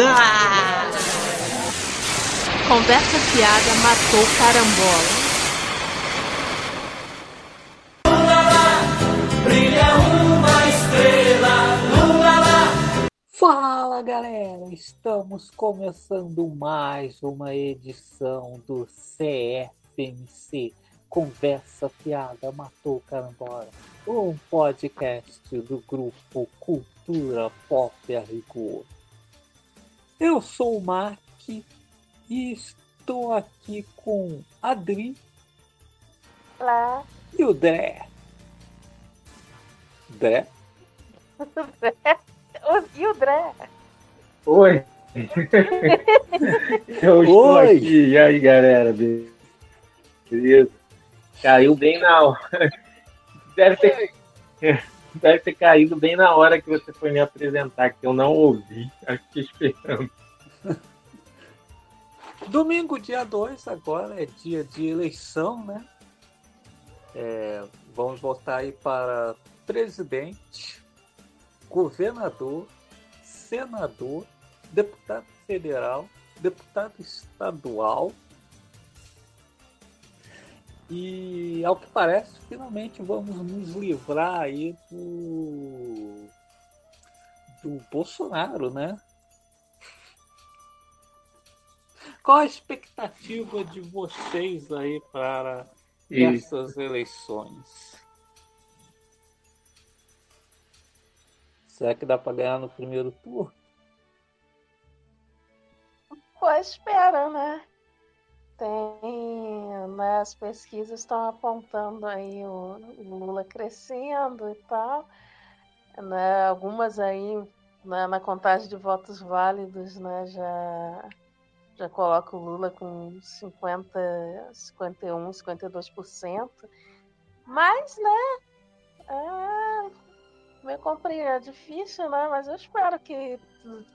Ah! Conversa fiada matou carambola. Fala galera, estamos começando mais uma edição do CFMC Conversa Fiada Matou Carambola, um podcast do grupo Cultura Pop a Rigor. Eu sou o Mark e estou aqui com Adri Olá. e o Dré. Dré? E o Dré? Oi! Eu estou Oi. aqui. E aí, galera? Beleza? Caiu bem na hora. Deve ter, deve ter caído bem na hora que você foi me apresentar, que eu não ouvi. Que esperando. Domingo, dia 2, agora é dia de eleição, né? É, vamos votar aí para presidente, governador, senador, deputado federal, deputado estadual. E, ao que parece, finalmente vamos nos livrar aí do, do Bolsonaro, né? Qual a expectativa de vocês aí para E essas eleições? Será que dá para ganhar no primeiro turno? Pô, espera, né? Tem, né, as pesquisas estão apontando aí o Lula crescendo e tal. Né, algumas aí né, na contagem de votos válidos, né, já já coloca o Lula com 50, 51, 52%. Mas, né, é meio é difícil, né? Mas eu espero que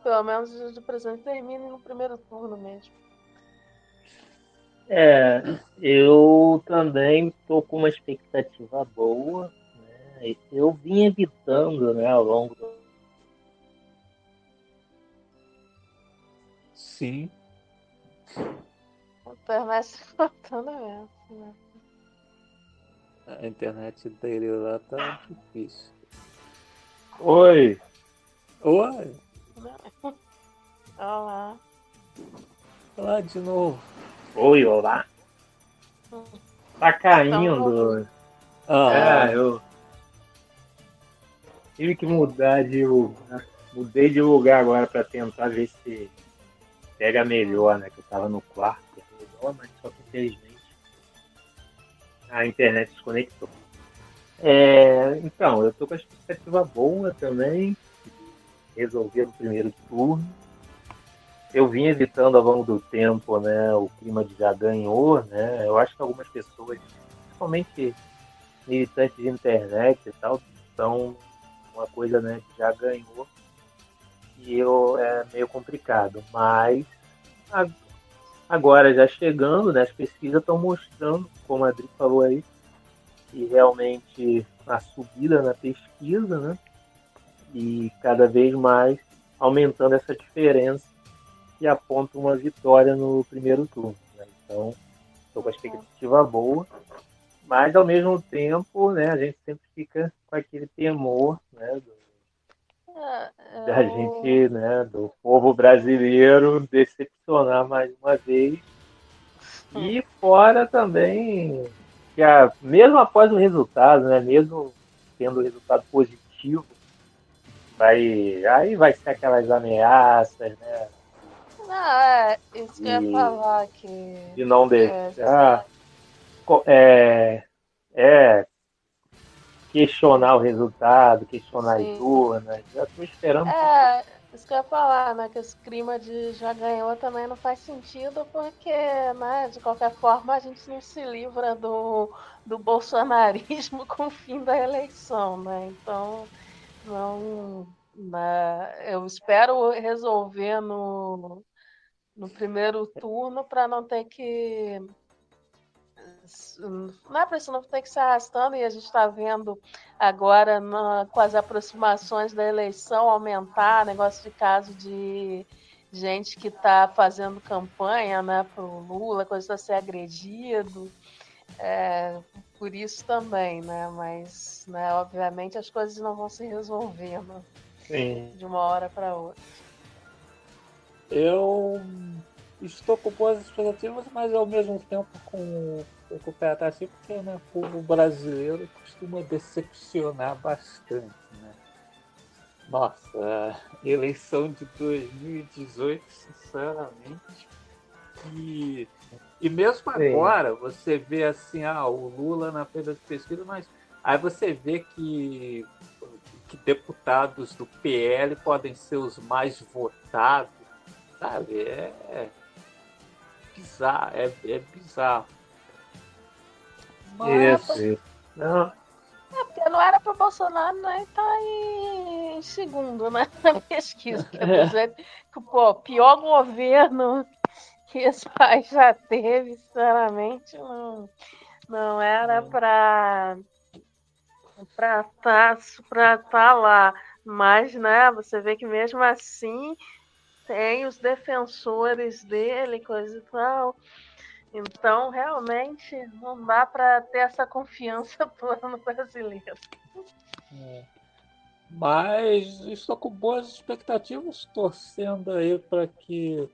pelo menos o presidente termine no primeiro turno mesmo. É, eu também estou com uma expectativa boa. Né? Eu vim evitando né, ao longo do Sim. Internet tá faltando mesmo. Né? A internet dele lá tá difícil. Oi! Oi, Olha lá. lá de novo. Oi, olá! Tá caindo. Ah, É, eu tive que mudar de lugar. Mudei de lugar agora para tentar ver se pega melhor, né? Que eu tava no quarto, é melhor, mas só que infelizmente a internet desconectou. É, então, eu tô com a expectativa boa também, de resolver no primeiro turno. Eu vim evitando ao longo do tempo, né, o clima de já ganhou, né? Eu acho que algumas pessoas, principalmente militantes de internet e tal, são uma coisa né, que já ganhou e eu, é meio complicado. Mas a- agora já chegando, né, as pesquisas estão mostrando, como a Adri falou aí, que realmente a subida na pesquisa, né? E cada vez mais aumentando essa diferença que aponta uma vitória no primeiro turno. Né? Então, estou com a expectativa boa mas ao mesmo tempo, né, a gente sempre fica com aquele temor, né, do- É, da gente, né, do povo brasileiro decepcionar mais uma vez. E fora também que a, mesmo após o resultado, né, mesmo tendo o resultado positivo, vai aí vai ser aquelas ameaças, né, Não, é isso que eu E- ia falar que. de não é, deixar co- é, é questionar o resultado, questionar Sim. as urnas. Já estou esperando. É, isso que eu ia falar, né? Que esse clima de já ganhou também não faz sentido, porque, né, de qualquer forma, a gente não se livra do, do bolsonarismo com o fim da eleição, né? Então, não. né, eu espero resolver no, no primeiro turno para não ter que não é para isso não ter que se arrastando e a gente está vendo agora na, com as aproximações da eleição aumentar negócio de caso de gente que está fazendo campanha né, para o Lula, coisa está ser agredido. É, por isso também, né? Mas, né, obviamente, as coisas não vão se resolvendo de uma hora para outra. Eu estou com boas expectativas, mas ao mesmo tempo com, com o pé atrás, assim, porque né, o povo brasileiro costuma decepcionar bastante. Né? Nossa, a eleição de 2018, sinceramente, e, e mesmo Sim. agora você vê assim, ah, o Lula na feira de pesquisa, mas aí você vê que, que deputados do PL podem ser os mais votados, sabe? É, é bizarro, é, é bizarro. Mas, Isso, isso. Não, É, porque não era para o Bolsonaro né, estar em segundo né, na pesquisa. Dizer, que, pô, pior governo que esse país já teve, sinceramente, não, não era para para estar para tá lá. Mas, né, você vê que mesmo assim tem os defensores dele, coisa e tal. Então, realmente, não dá para ter essa confiança toda no brasileiro. É. Mas estou com boas expectativas, torcendo aí para que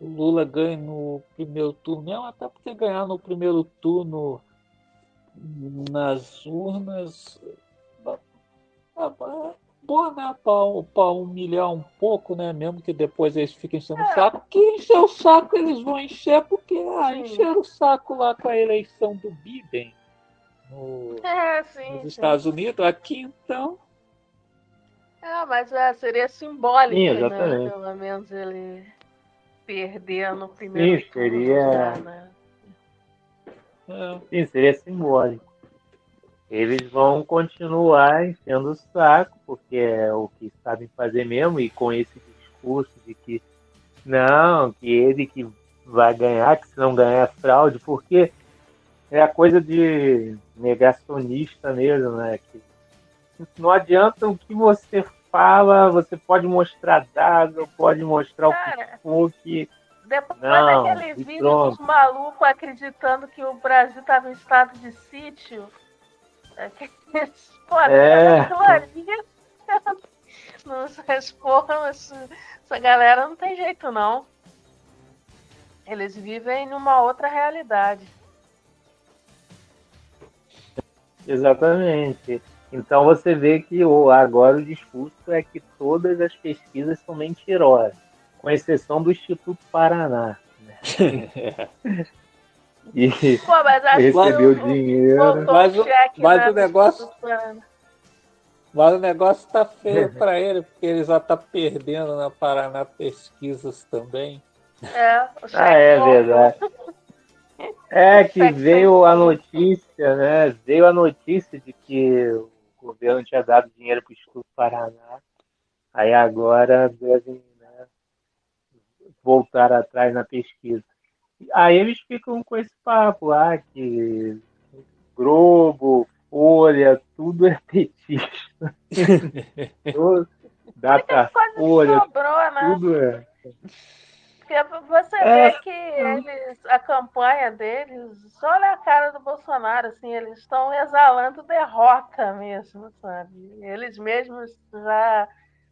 o Lula ganhe no primeiro turno, mesmo até porque ganhar no primeiro turno nas urnas é boa, né? Para humilhar um pouco, né? Mesmo que depois eles fiquem enchendo o saco. Que encher o saco eles vão encher, porque ah, encheram o saco lá com a eleição do Biden no, É, sim. nos sim. Estados Unidos. Aqui então. É, mas é, seria simbólico, Sim, né? Pelo menos ele perder no primeiro Sim, turno seria- já, né? É, sim, seria simbólico. Eles vão continuar enchendo o saco, porque é o que sabem fazer mesmo, e com esse discurso de que não, que ele que vai ganhar, que se não ganhar é fraude, porque é a coisa de negacionista mesmo, né? Que não adianta o que você fala, você pode mostrar dados, pode mostrar o que Cara, for, que depois Não, daquele vídeo pronto. dos malucos acreditando que o Brasil estava em estado de sítio. É É. aquilo ali. Não respondam, essa galera não tem jeito, não. Eles vivem numa outra realidade. Exatamente. Então você vê que o, agora o discurso é que todas as pesquisas são mentirosas, com exceção do Instituto Paraná. né? E Pô, mas acho que recebeu o- o- dinheiro. Mas o- mas né, o negócio-. Mas o negócio tá feio para ele, porque ele já tá perdendo na Paraná Pesquisas também. É, o cheque Ah, é voltou. verdade. É que veio a notícia, né? Veio a notícia de que o governo tinha dado dinheiro para o Instituto Paraná. Aí agora devem né, voltar atrás na pesquisa. Aí eles ficam com esse papo lá que Globo, Folha, tudo é petista. Data Folha, sobrou, né? tudo é. Porque você É. vê que eles, a campanha deles, só olha a cara do Bolsonaro, assim, eles estão exalando derrota mesmo, sabe? Eles mesmos já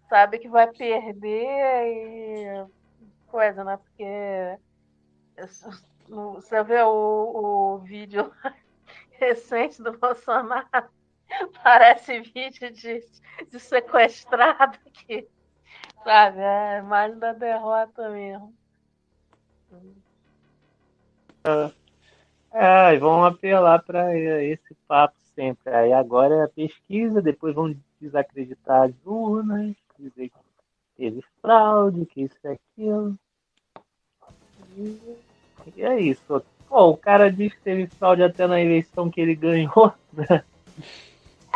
sabem que vai perder e coisa, né? Porque você vê o, o vídeo recente do Bolsonaro, parece vídeo de, de sequestrado que, sabe? É imagem da derrota mesmo. É, e vão apelar para esse papo sempre. Aí agora é a pesquisa, depois vão desacreditar as urnas, dizer que teve fraude, que isso e aquilo. E é isso. Pô, o cara disse que teve fraude até na eleição que ele ganhou.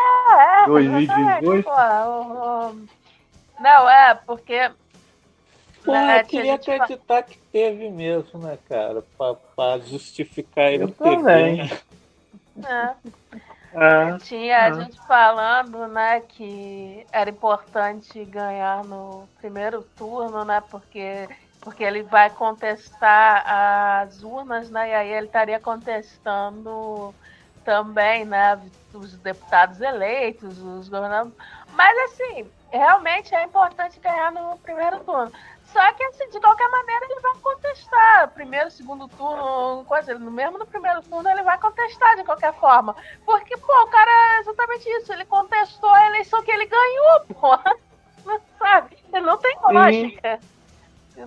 É, 2018. exatamente, pô, o- o- Não, é, porque Pô, né, eu queria acreditar que teve mesmo, né, cara? Pra, pra justificar ele Eu ter também. ganho. é. Ah, Tinha a Ah. gente falando, né, que era importante ganhar no primeiro turno, né, porque, porque ele vai contestar as urnas, né, e aí ele estaria contestando também, né, os deputados eleitos, os governadores. Mas, assim, realmente é importante ganhar no primeiro turno. Só que, assim, de qualquer maneira, ele vai contestar. Primeiro, segundo turno, coisa, no mesmo no primeiro turno, ele vai contestar de qualquer forma. Porque, pô, o cara é exatamente isso. Ele contestou a eleição que ele ganhou, pô. Não sabe? Ele não tem lógica.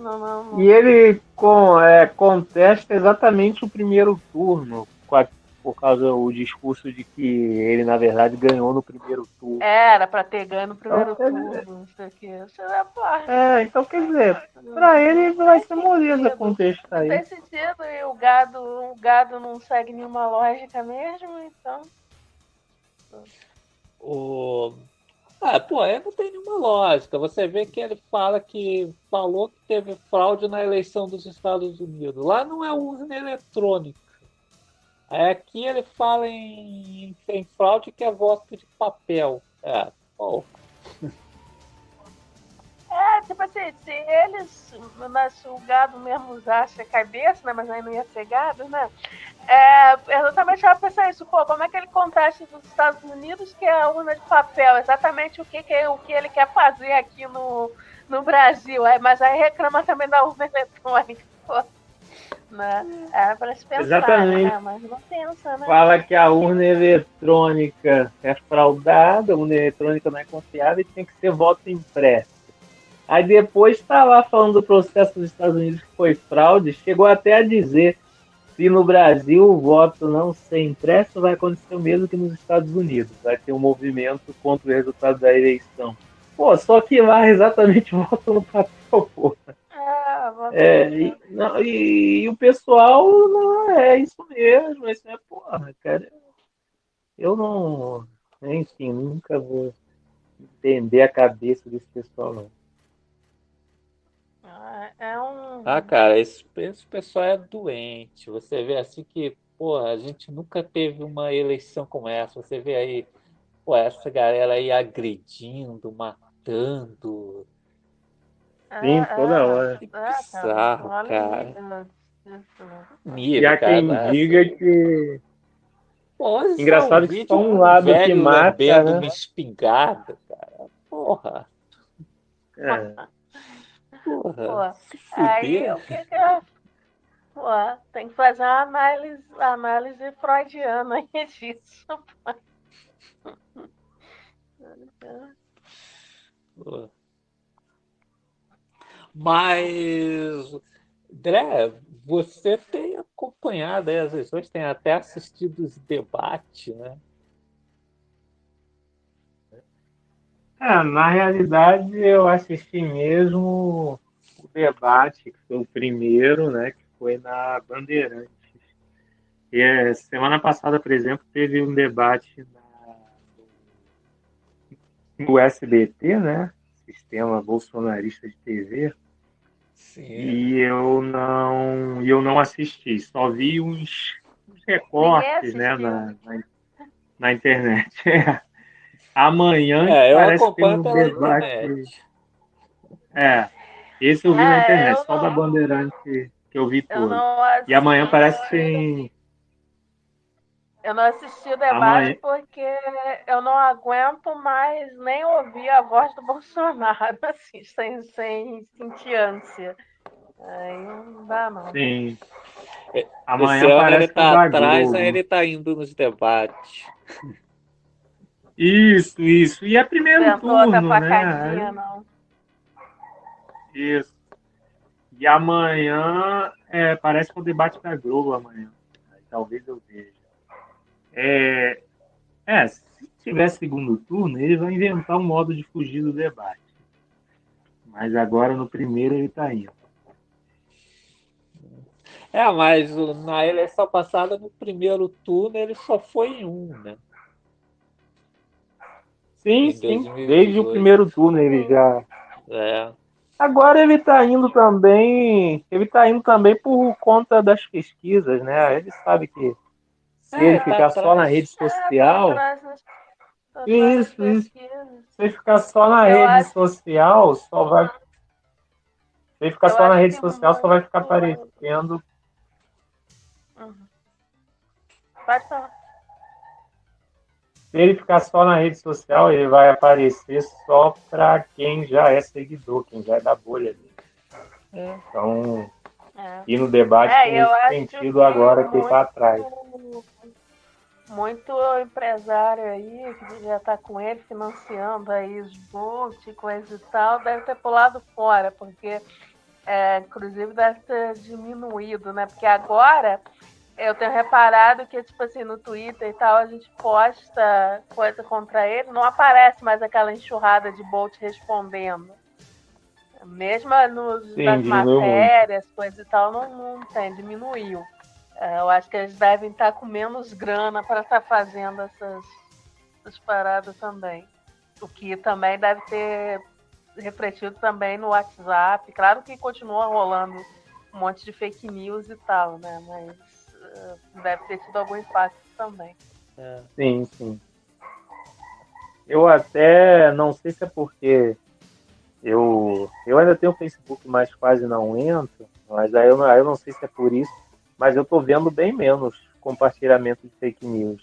Não, não, não. E ele com, é, contesta exatamente o primeiro turno, com a- por causa do discurso de que ele, na verdade, ganhou no primeiro turno. Era pra ter ganho no primeiro Então, quer dizer- turno, não sei o quê. Isso é, É, então quer dizer, pra ele vai ser moleza contestar Não tem isso. sentido e o gado, o gado não segue nenhuma lógica mesmo, então. O... Ah, pô, aí não tem nenhuma lógica. Você vê que ele fala que falou que teve fraude na eleição dos Estados Unidos. Lá não é urna eletrônica. Aí aqui ele fala em, em fraude que é voto de papel. É, pô, tipo assim, se eles, né, se o gado mesmo usasse a cabeça, né, mas aí não ia ser gado, né? É, exatamente eu pensar isso, pô, como é que ele contesta dos Estados Unidos que é a urna de papel? Exatamente o que, que, o que ele quer fazer aqui no, no Brasil. É, mas aí reclama também da urna eletrônica, pô. Né? É pra se pensar, Exatamente. né? Mas não pensa, né? Fala que a urna eletrônica é fraudada, a urna eletrônica não é confiável e tem que ser voto impresso. Aí depois está lá falando do processo dos Estados Unidos que foi fraude, chegou até a dizer se no Brasil o voto não ser impresso, vai acontecer o mesmo que nos Estados Unidos. Vai ter um movimento contra o resultado da eleição. Pô, só que lá exatamente voto no papel, pô. Vou- É, e, não, e- e o pessoal não é isso mesmo, isso é porra, cara. Eu não, enfim, nunca vou entender a cabeça desse pessoal, não. É um. Ah, cara, esse, esse pessoal é doente. Você vê assim que, porra, a gente nunca teve uma eleição como essa. Você vê aí, pô, essa galera aí agredindo, matando. Sim, É, toda é, hora. Que é, bizarro, cara. né? Nível, E há cara, quem né? diga que. Esse é Engraçado um que só um lado que mata, né? uma espingarda, cara. Porra, É, porra. Pô, Aí o que que eu. Pô, tem que fazer uma análise, análise freudiana aí disso. Pô. Mas, André, você tem acompanhado as eleições, tem até assistido os debates, né? É, na realidade, eu assisti mesmo o debate, que foi o primeiro, né, que foi na Bandeirantes. E é, semana passada, por exemplo, teve um debate na, no SBT, né, Sistema Bolsonarista de TV, Sim. e eu não, e eu não assisti, só vi uns, uns recortes, né, na, na, na internet. Amanhã É, eu parece que tem um debate. internet. É, esse eu vi na É, internet, eu só não- da Bandeirante que eu vi Eu assisti, E amanhã parece que tem. Eu não assisti o debate Amanhã- porque eu não aguento mais nem ouvir a voz do Bolsonaro, assim, sem, sem sentir ânsia. Aí não dá, não. Sim. Esse Amanhã ano parece ele que tá da atrás, aí ele tá indo nos debates. Isso, isso. E é primeiro Tentou turno, facadinha, né? não. Isso. E amanhã é, parece que é o debate da Globo amanhã. Talvez eu veja. É, é, se tiver segundo turno, ele vai inventar um modo de fugir do debate. Mas agora no primeiro ele tá indo. É, mas o- na eleição passada, no primeiro turno, ele só foi em um, né? Sim, Em sim. 2018. Desde o primeiro turno ele já. É. Agora ele está indo também, ele tá indo também por conta das pesquisas, né? Ele sabe que se É, ele tá ficar só na rede É, tô social, atrás tô atrás Isso, das isso. pesquisas. se ele ficar só na Eu rede acho- social, só vai. Se ele ficar Eu só na rede social, só vai ficar aparecendo. Uhum. Pode falar. Se ele ficar só na rede social, ele vai aparecer só para quem já é seguidor, quem já é da bolha dele. É. Então, É. e no debate É, tem sentido que agora que ele está muito- atrás. Muito empresário aí que já está com ele financiando aí os Bolt e coisa e tal, deve ter pulado fora, porque é, inclusive deve ter diminuído, né? Porque agora eu tenho reparado que, tipo assim, no Twitter e tal, a gente posta coisa contra ele, não aparece mais aquela enxurrada de Bolt respondendo. Mesmo nos, Sim, nas matérias, coisa e tal, não, não tem, diminuiu. É, eu acho que eles devem estar com menos grana para estar fazendo essas, essas paradas também. O que também deve ter refletido também no WhatsApp. Claro que continua rolando um monte de fake news e tal, né? Mas deve ter tido algum impacto também. É. Sim, sim. Eu até não sei se é porque eu, eu ainda tenho o Facebook, mas quase não entro. Mas aí eu, não- aí eu não sei se é por isso. Mas eu tô vendo bem menos compartilhamento de fake news.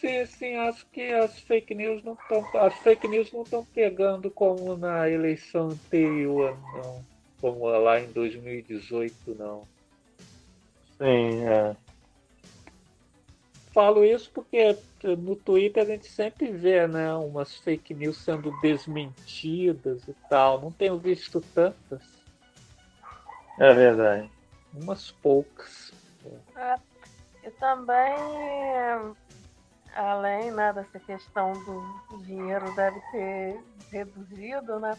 Sim, sim, acho que as fake news não estão. As fake news não estão pegando como na eleição anterior, não. Como lá em 2018, não. Sim, é. Falo isso porque no Twitter a gente sempre vê, né, umas fake news sendo desmentidas e tal. Não tenho visto tantas, É verdade. umas poucas. E também, além né, dessa questão do dinheiro deve ter reduzido, né?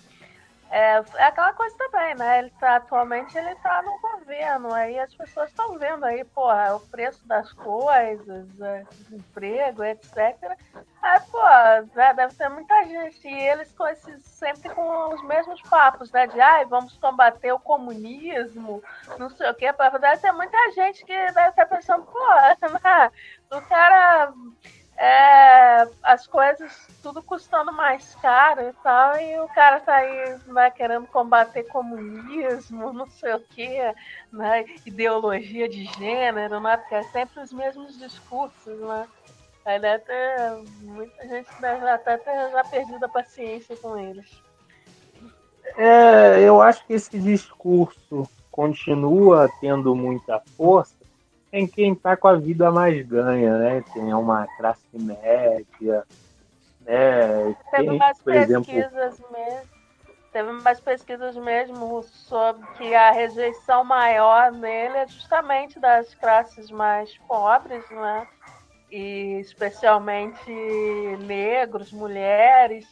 É, é aquela coisa também, né? Ele tá, atualmente ele tá no governo, aí as pessoas estão vendo aí, porra, o preço das coisas, é, desemprego, etc. Aí, pô, né, deve ter muita gente, e eles com esses, sempre com os mesmos papos, né? De ai, vamos combater o comunismo, não sei o quê. Deve ter muita gente que deve estar pensando, pô, né, o cara é, as coisas tudo custando mais caro e tal, e o cara tá aí né, querendo combater comunismo, não sei o que, né, ideologia de gênero, né, porque é sempre os mesmos discursos, né. Aí deve ter, muita gente deve até ter já perdido a paciência com eles. É, eu acho que esse discurso continua tendo muita força em quem está com a vida mais ganha, né? É uma classe média, né? Teve Quem, umas por exemplo, pesquisas mesmo. Teve umas pesquisas mesmo sobre que a rejeição maior nele é justamente das classes mais pobres, né? E especialmente negros, mulheres,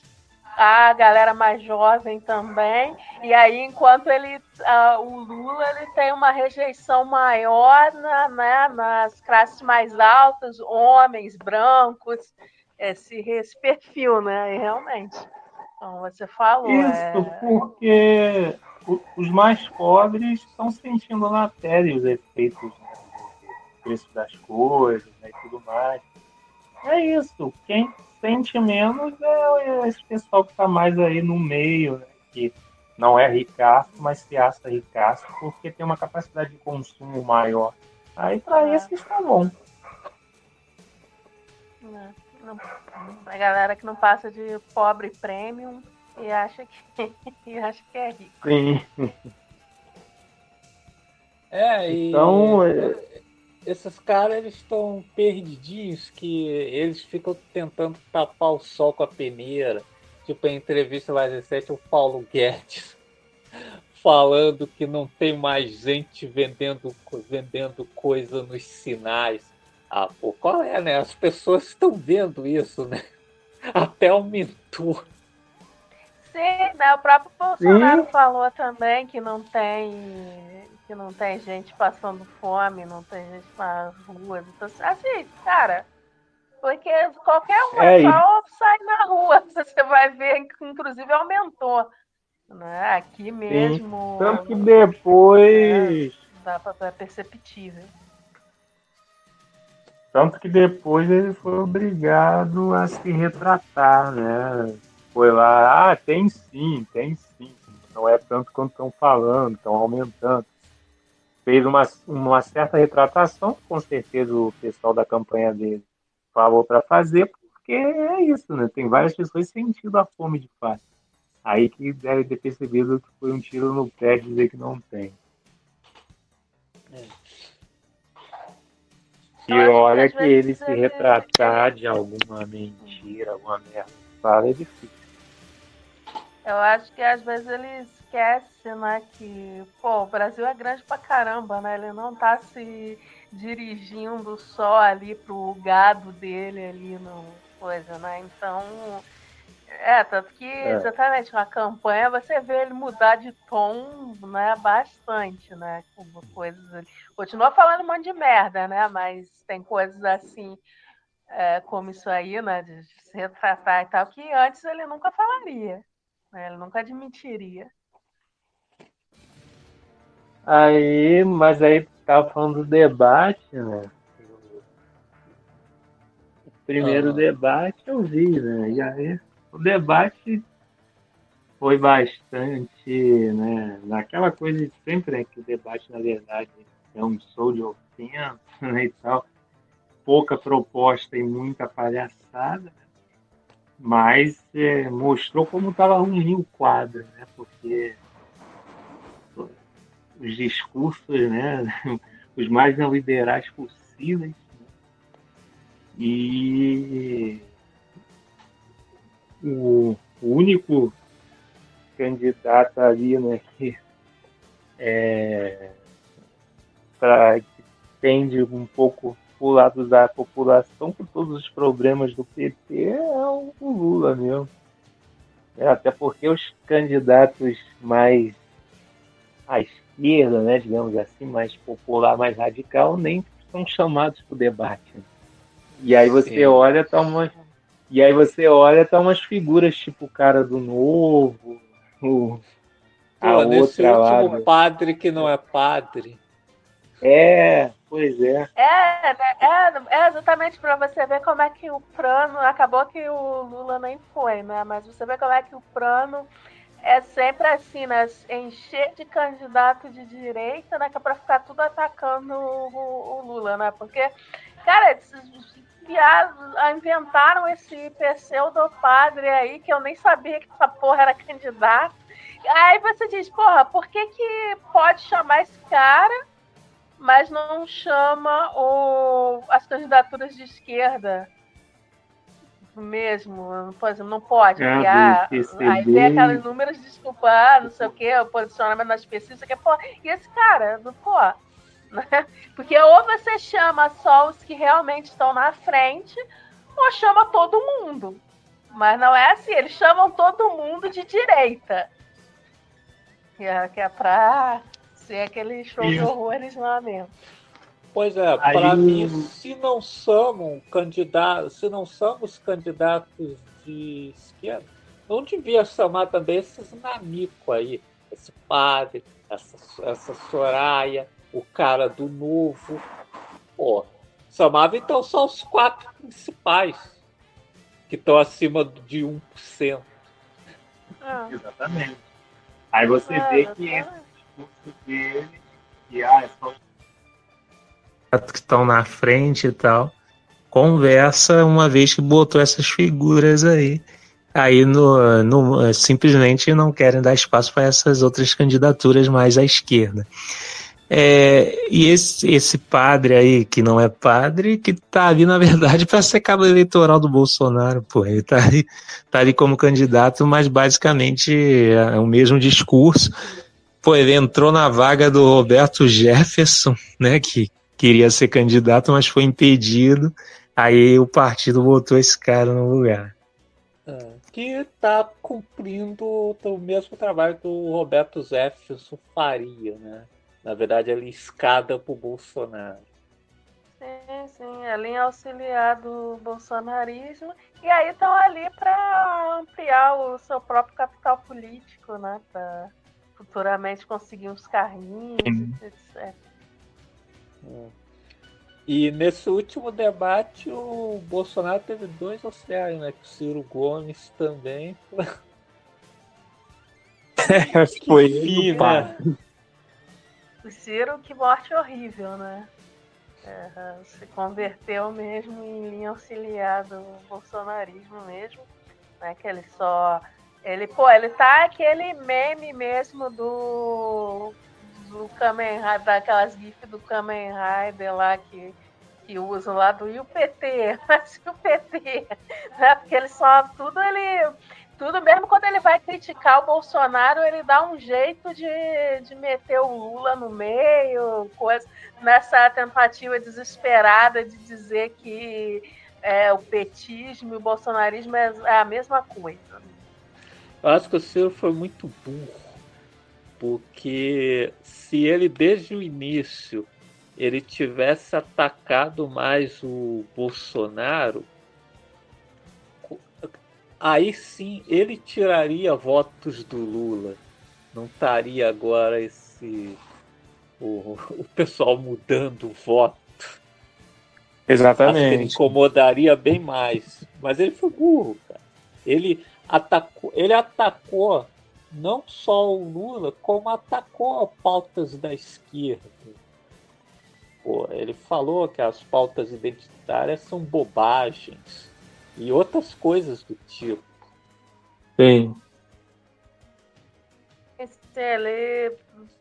a galera mais jovem também. E aí, enquanto ele, ah, o Lula ele tem uma rejeição maior na, né, nas classes mais altas, homens, brancos, esse, esse perfil, né? E realmente. Então, você falou. Isso, é... porque os mais pobres estão sentindo na pele os efeitos né, do preço das coisas né, e tudo mais. É isso. Quem sente menos é esse pessoal que está mais aí no meio, né, que não é ricaço, mas se acha ricaço porque tem uma capacidade de consumo maior. Aí para É. esses tá bom. né, não- a galera que não passa de pobre premium e acha que, e acha que é rico. Sim. É, e Então, é- esses caras eles estão perdidinhos que eles ficam tentando tapar o sol com a peneira. Tipo, em entrevista mais recente, o Paulo Guedes falando que não tem mais gente vendendo, vendendo coisa nos sinais. Ah, pô, qual é, né? As pessoas estão vendo isso, né? Até aumentou. Sim, né, o próprio Bolsonaro Sim. falou também que não tem que não tem gente passando fome, não tem gente nas ruas. Então, assim, cara, Porque qualquer um É, e- só sai na rua, você vai ver, que inclusive aumentou. Né? Aqui mesmo Tanto que depois. dá pra é perceptível. Tanto que depois ele foi obrigado a se retratar, né? Foi lá, ah, tem sim, tem sim. Não é tanto quanto estão falando, estão aumentando. Fez uma, uma certa retratação, com certeza o pessoal da campanha dele falou para fazer, porque é isso, né? Tem várias pessoas sentindo a fome de fato. Aí que deve ter percebido que foi um tiro no pé dizer que não tem. E acho que olha às que ele se retratar de alguma mentira, alguma merda, fala é difícil. Eu acho que às vezes ele esquece, né, que, pô, o Brasil é grande pra caramba, né? Ele não tá se dirigindo só ali pro gado dele ali no coisa, né? Então, é, tanto que exatamente na campanha você vê ele mudar de tom, né, bastante, né? Com coisas ali. Continua falando um monte de merda, né? Mas tem coisas assim, é, como isso aí, né? De se retratar e tal, que antes ele nunca falaria. Né, Ele nunca admitiria. Aí, mas aí tava falando do debate, né? O primeiro Aham. debate eu vi, né? E aí o debate foi bastante, né? Naquela coisa de sempre, né? Que o debate, na verdade, é um show de ofensa, né? E tal. Pouca proposta e muita palhaçada? Mas é, mostrou como estava ruim o quadro, né? Porque os discursos, né, os mais neoliberais possíveis. né? E o, único candidato ali, né, que é, pra, que tende um pouco pro lado da população com todos os problemas do PT é o, Lula mesmo. É, até porque os candidatos mais à esquerda, né, digamos assim, mais popular, mais radical, nem são chamados para o debate. E aí você Sim. olha, tá umas, e aí você olha, tá umas figuras tipo o cara do Novo, o, a Pô, nesse outra lá. último padre que não é padre. É, pois é. É, né, é, é exatamente para você ver como é que o plano. Acabou que o Lula nem foi, né? Mas você vê como é que o plano é sempre assim, né? Encher de candidato de direita, né? Que é pra ficar tudo atacando o, o- Lula, né? Porque, cara, viados inventaram esse pseudo-padre aí que eu nem sabia que essa porra era candidato. Aí você diz, porra, por que, que pode chamar esse cara? Mas não chama o, as candidaturas de esquerda mesmo, por exemplo, não pode Ah, criar. do PCB. Aí vem aqueles números de desculpa, ah, não sei o que, o posicionamento nas pesquisas, que pô, e esse cara, não pô. né? Porque ou você chama só os que realmente estão na frente, ou chama todo mundo. Mas não é assim, eles chamam todo mundo de direita. Que é, que é pra ser aquele show de Isso. horrores lá mesmo. Pois é, para mim, se não somos candidatos, se não somos candidatos de esquerda, não devia chamar também esses nanico aí, esse padre, essa, essa Soraya, o cara do novo. Pô, chamava então só os quatro principais, que estão acima de 1%. Ah, Exatamente. Aí você ah, vê que esse dele, que ah, são que estão na frente e tal, conversa uma vez que botou essas figuras aí. Aí no, no- simplesmente não querem dar espaço para essas outras candidaturas mais à esquerda. É, e esse, esse padre aí, que não é padre, que tá ali, na verdade, para ser cabo eleitoral do Bolsonaro, pô. Ele tá ali, tá ali como candidato, mas basicamente é o mesmo discurso. Pô, ele entrou na vaga do Roberto Jefferson, né, que queria ser candidato, mas foi impedido. Aí o partido botou esse cara no lugar. É, que está cumprindo o mesmo trabalho do Roberto Jefferson faria, né? Na verdade, ele escada para o Bolsonaro. Sim, sim, a linha auxiliar do bolsonarismo. E aí estão ali para ampliar o seu próprio capital político, né? Para futuramente conseguir uns carrinhos, etc. É. E nesse último debate o Bolsonaro teve dois auxiliares, né? O Ciro Gomes também. Foi fino, né? O Ciro, que morte horrível, né? É, se converteu mesmo em linha auxiliar do bolsonarismo mesmo, né? Que ele só. Ele, pô, ele tá aquele meme mesmo do. do Kamen Rider, daquelas gifs do Kamen Rider lá que, que usam lá do IUPT, mas o PT, né? Porque ele só. Tudo ele tudo, mesmo quando ele vai criticar o Bolsonaro, ele dá um jeito de, de meter o Lula no meio, coisa, nessa tentativa desesperada de dizer que é, o petismo e o bolsonarismo é a mesma coisa. Eu acho que o Ciro foi muito burro, porque se ele desde o início ele tivesse atacado mais o Bolsonaro, aí sim ele tiraria votos do Lula. Não estaria agora esse o, o pessoal mudando o voto. Exatamente. ele incomodaria bem mais. Mas ele foi burro, cara. Ele atacou, ele atacou não só o Lula, como atacou pautas da esquerda. Pô, ele falou que as pautas identitárias são bobagens e outras coisas do tipo. Sim. Ele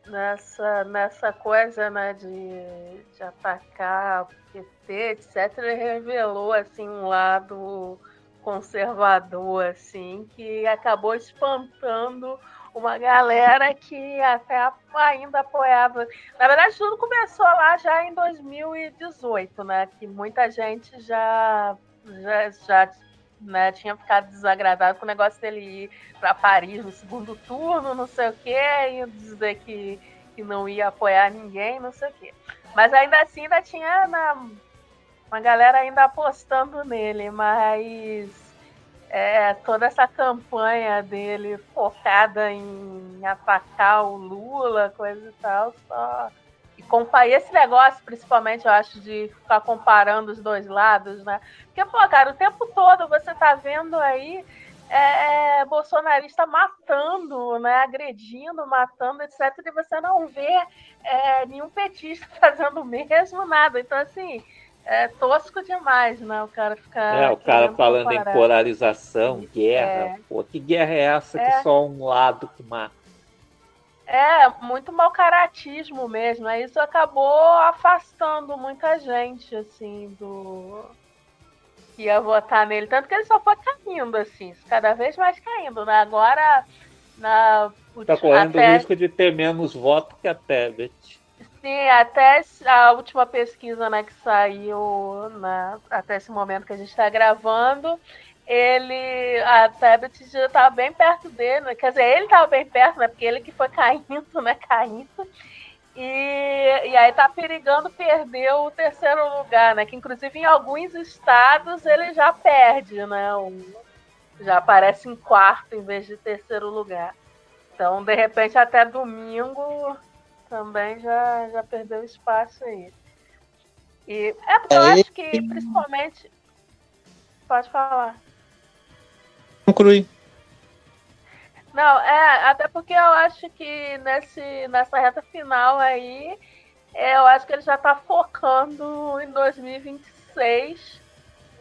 nessa, nessa coisa né, de, de atacar o PT, etc., ele revelou assim, um lado conservador, assim, que acabou espantando uma galera que até ainda apoiava. Na verdade, tudo começou lá já em 2018, né? Que muita gente já já, já né, tinha ficado desagradado com o negócio dele ir para Paris no segundo turno, não sei o quê, e dizer que, que não ia apoiar ninguém, não sei o quê. Mas ainda assim ainda tinha na, uma galera ainda apostando nele, mas é, toda essa campanha dele focada em atacar o Lula, coisa e tal, só e esse negócio, principalmente, eu acho, de ficar comparando os dois lados, né? Porque, pô, cara, o tempo todo você tá vendo aí é, é, bolsonarista matando, né? Agredindo, matando, etc. E você não vê é, nenhum petista fazendo mesmo, nada. Então, assim, é tosco demais, né? O cara ficar. É, o cara falando comparar. em polarização, guerra. É. Pô, que guerra é essa que é. só um lado que mata? É, muito mau caratismo mesmo. Né? Isso acabou afastando muita gente, assim, do. que ia votar nele. Tanto que ele só foi caindo, assim, cada vez mais caindo. Né? Agora, na. Tá correndo até... o risco de ter menos votos que a Tebet. Sim, até a última pesquisa né, que saiu né, até esse momento que a gente está gravando, ele, a Tablet já estava bem perto dele, né? quer dizer, ele estava bem perto, né? Porque ele que foi caindo, né? Caindo. E, e aí tá perigando perder o terceiro lugar, né? Que inclusive em alguns estados ele já perde, né? O, já aparece em quarto em vez de terceiro lugar. Então, de repente, até domingo também já, já perdeu espaço aí. E é porque eu acho que principalmente. Pode falar concluir. Não, é, até porque eu acho que nesse, nessa reta final aí, eu acho que ele já está focando em 2026,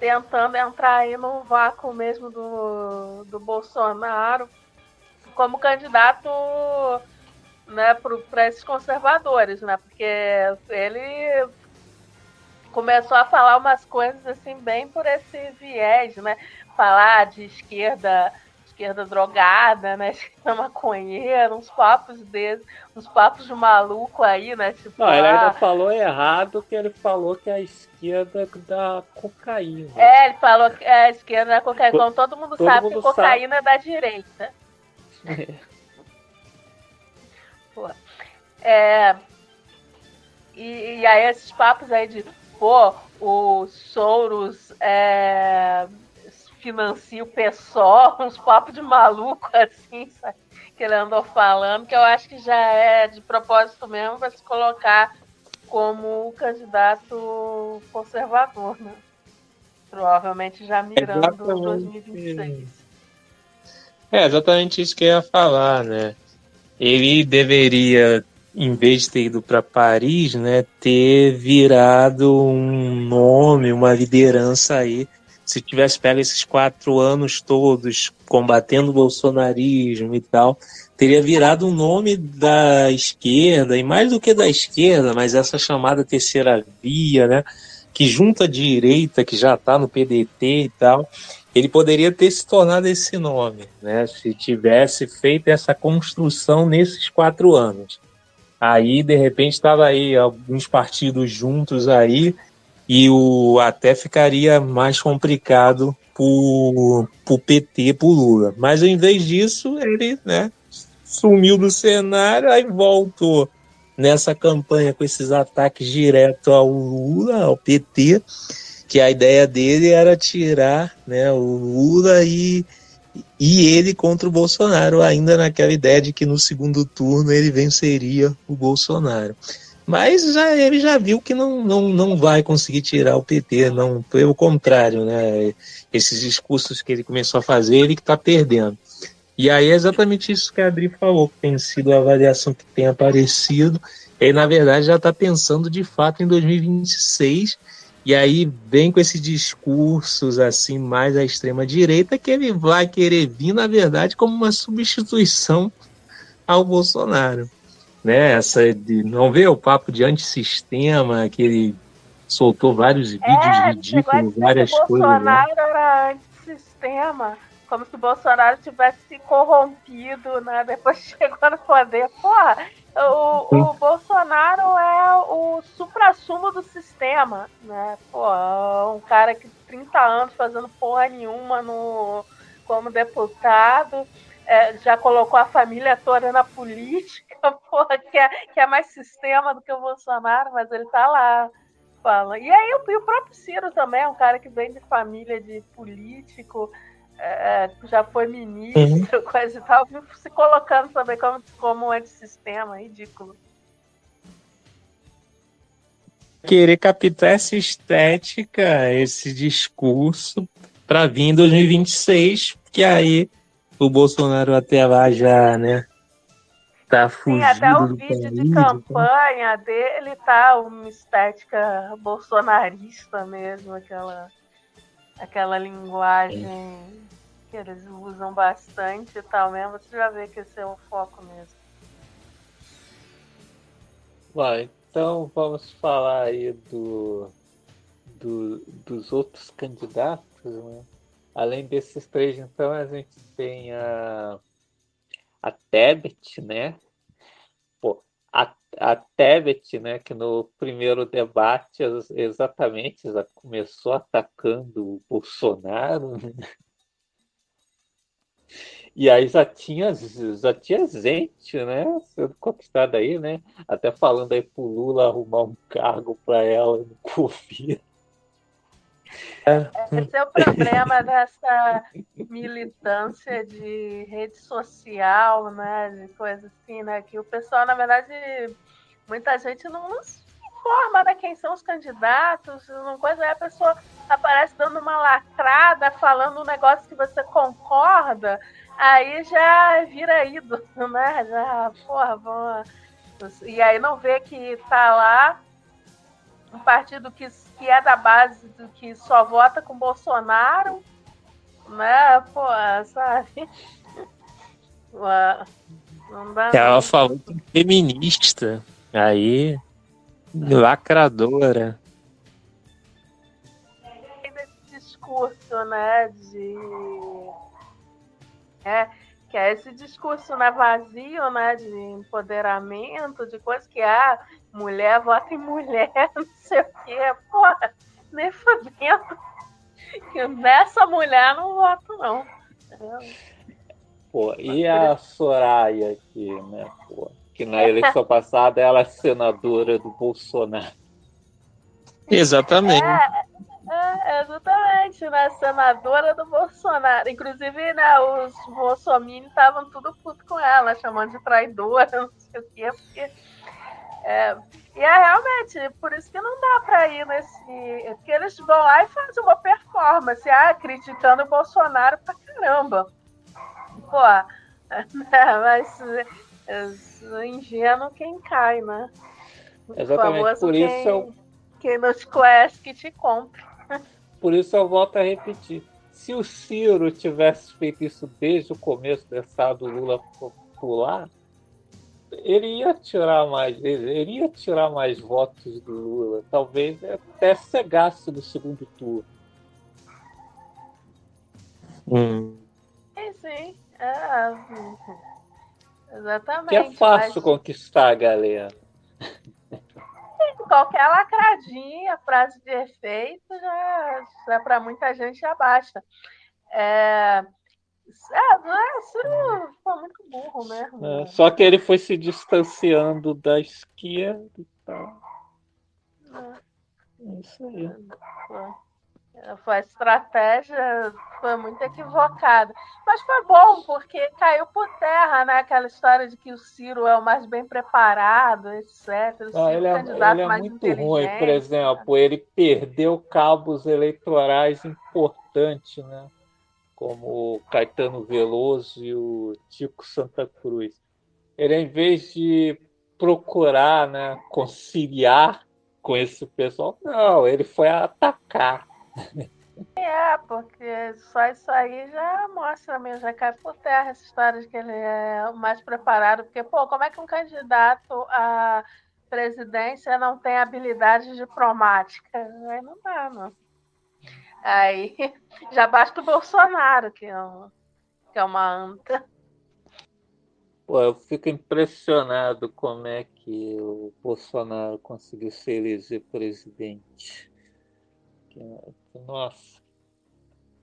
tentando entrar aí no vácuo mesmo do, do Bolsonaro como candidato né, para esses conservadores, né? Porque ele começou a falar umas coisas assim bem por esse viés, né? falar de esquerda esquerda drogada, né? Esquerda maconheira, uns papos desses, uns papos de maluco aí, né? Tipo, Não, ele ainda ah, falou errado que ele falou que a esquerda da cocaína. É, ele falou que a esquerda da cocaína. Então todo mundo todo sabe mundo que cocaína sabe. é da direita. É. É, e, e aí esses papos aí de pô, o Soros é, financia o PSOL, uns papos de maluco assim, sabe? Que ele andou falando, que eu acho que já é de propósito mesmo para se colocar como candidato conservador, né? Provavelmente já mirando exatamente. 2026. É exatamente isso que eu ia falar, né? Ele deveria, em vez de ter ido para Paris, né, ter virado um nome, uma liderança aí. Se tivesse pego esses quatro anos todos combatendo o bolsonarismo e tal, teria virado um nome da esquerda, e mais do que da esquerda, mas essa chamada terceira via, né? que junta a direita, que já está no PDT e tal, ele poderia ter se tornado esse nome, né? Se tivesse feito essa construção nesses quatro anos. Aí, de repente, estava aí alguns partidos juntos aí e o até ficaria mais complicado para o PT, para Lula. Mas, em vez disso, ele né, sumiu do cenário, aí voltou nessa campanha com esses ataques diretos ao Lula, ao PT, que a ideia dele era tirar né, o Lula e, e ele contra o Bolsonaro, ainda naquela ideia de que no segundo turno ele venceria o Bolsonaro. Mas já, ele já viu que não, não, não vai conseguir tirar o PT, não, pelo contrário, né? Esses discursos que ele começou a fazer, ele que está perdendo. E aí é exatamente isso que a Adri falou, que tem sido a avaliação que tem aparecido. Ele, na verdade, já está pensando de fato em 2026. E aí vem com esses discursos assim mais à extrema direita que ele vai querer vir, na verdade, como uma substituição ao Bolsonaro. Né? Essa de não ver o papo de antissistema, que ele soltou vários vídeos é, ridículos, várias coisas. Bolsonaro era antissistema como se o Bolsonaro tivesse se corrompido, né? Depois chegou no poder. Porra, o, o Bolsonaro é o supra-sumo do sistema, né? Pô, um cara que 30 anos fazendo porra nenhuma no, como deputado, é, já colocou a família toda na política, porra, que é, que é mais sistema do que o Bolsonaro, mas ele tá lá. Fala. E aí o, o próprio Ciro também é um cara que vem de família de político, é, já foi ministro, uhum. coisa e tal, se colocando também como, como um antissistema, ridículo. Querer captar essa estética, esse discurso, para vir em 2026, que aí o Bolsonaro até lá já, né, tá fugindo. Sim, até o vídeo país, de campanha então. dele tá uma estética bolsonarista mesmo, aquela, aquela linguagem. Que eles usam bastante e tal mesmo, você já vê que esse é o foco mesmo. Vai, então vamos falar aí do, do dos outros candidatos, né? Além desses três, então, a gente tem a, a Tebet, né? A, Tebet, né, que no primeiro debate exatamente começou atacando o Bolsonaro, né? E aí já tinha, já tinha gente, né, sendo conquistada aí, né? Até falando aí pro Lula arrumar um cargo para ela no Covid. É. Esse é o problema dessa militância de rede social, né? De coisa assim, né? Que o pessoal, na verdade, muita gente não, não se informa né, quem são os candidatos, não coisa, aí a pessoa aparece dando uma lacrada, falando um negócio que você concorda, aí já vira ídolo, né? Já, porra, vamos... E aí não vê que tá lá um partido que, que é da base do que só vota com Bolsonaro, né? Pô, sabe? Não dá Ela falou que é feminista. Aí, lacradora. Esse discurso, né, de é, que é esse discurso né, vazio né, de empoderamento, de coisa que ah, mulher vota em mulher, não sei o quê. Porra, nem fudendo. Que nessa mulher não voto, não. Pô, e a Soraya aqui, né? Pô, que na eleição passada ela é senadora do Bolsonaro. Exatamente. É, é, exatamente, né? Senadora do Bolsonaro. Inclusive, né, os bolsominions estavam tudo puto com ela, chamando de traidora, não sei o quê, porque. É, e é realmente, por isso que não dá para ir nesse. Porque eles vão lá e fazem uma performance, ah, criticando o Bolsonaro pra caramba. Pô, né, mas é, ingênuo quem cai, né? Exatamente, por isso quem, eu... quem te conhece que te compra. Por isso eu volto a repetir. Se o Ciro tivesse feito isso desde o começo, deixado o Lula popular, ele ia tirar mais, ele ia tirar mais votos do Lula, talvez até cegasse no segundo turno. Hum. Sim, sim. É, exatamente. Que é fácil mas... conquistar a galera qualquer lacradinha, frase de efeito, já, já para muita gente já basta. É, é, Ciro foi muito burro mesmo. É, só que ele foi se distanciando da esquerda e tal. É, isso aí. Foi. Foi a estratégia foi muito equivocada. Mas foi bom, porque caiu por terra, né? Aquela história de que o Ciro é o mais bem preparado, etc. Ah, ele é, ele é muito ruim, por exemplo, ele perdeu cabos eleitorais importantes, né? Como Caetano Veloso e o Tico Santa Cruz. Ele, em vez de procurar né, conciliar com esse pessoal, não, ele foi atacar. É, porque só isso aí já mostra mesmo, já cai por terra essa história de que ele é mais preparado. Porque, pô, como é que um candidato à presidência não tem habilidade diplomática? Aí não dá, não. Aí já basta o Bolsonaro, que é, um, que é uma anta. Pô, eu fico impressionado como é que o Bolsonaro conseguiu se eleger presidente. Nossa.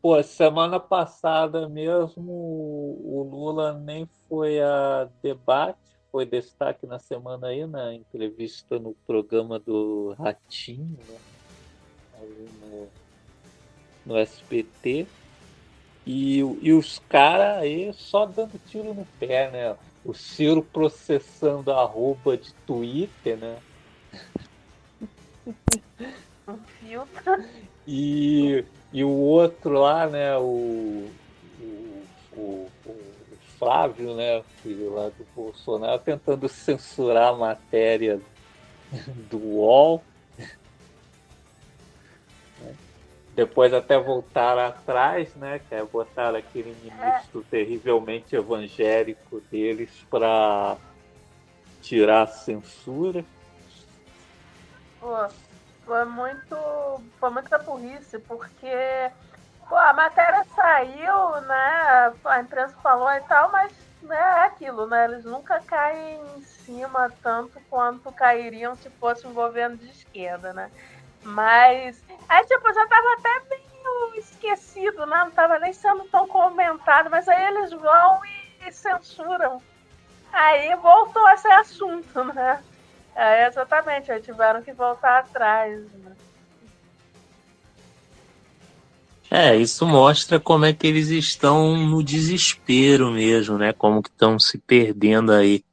Pô, semana passada mesmo o Lula nem foi a debate, foi destaque na semana aí, na entrevista no programa do Ratinho, né? no, no SBT. E, e os caras aí só dando tiro no pé, né? O Ciro processando a arroba de Twitter, né? E, e o outro lá, né, o, o, o, o Flávio, né, filho lá do Bolsonaro, tentando censurar a matéria do UOL. Depois até voltaram atrás, né? Que é botar aquele ministro terrivelmente evangélico deles para tirar a censura. Pô, foi muito, foi muita burrice, porque pô, a matéria saiu, né? A imprensa falou e tal, mas né, é aquilo, né? Eles nunca caem em cima tanto quanto cairiam se fosse um governo de esquerda, né? Mas aí tipo, já tava até meio esquecido, né? Não tava nem sendo tão comentado, mas aí eles vão e, e censuram. Aí voltou a ser assunto, né? É, exatamente, aí tiveram que voltar atrás. Né? É, isso mostra como é que eles estão no desespero mesmo, né? Como que estão se perdendo aí.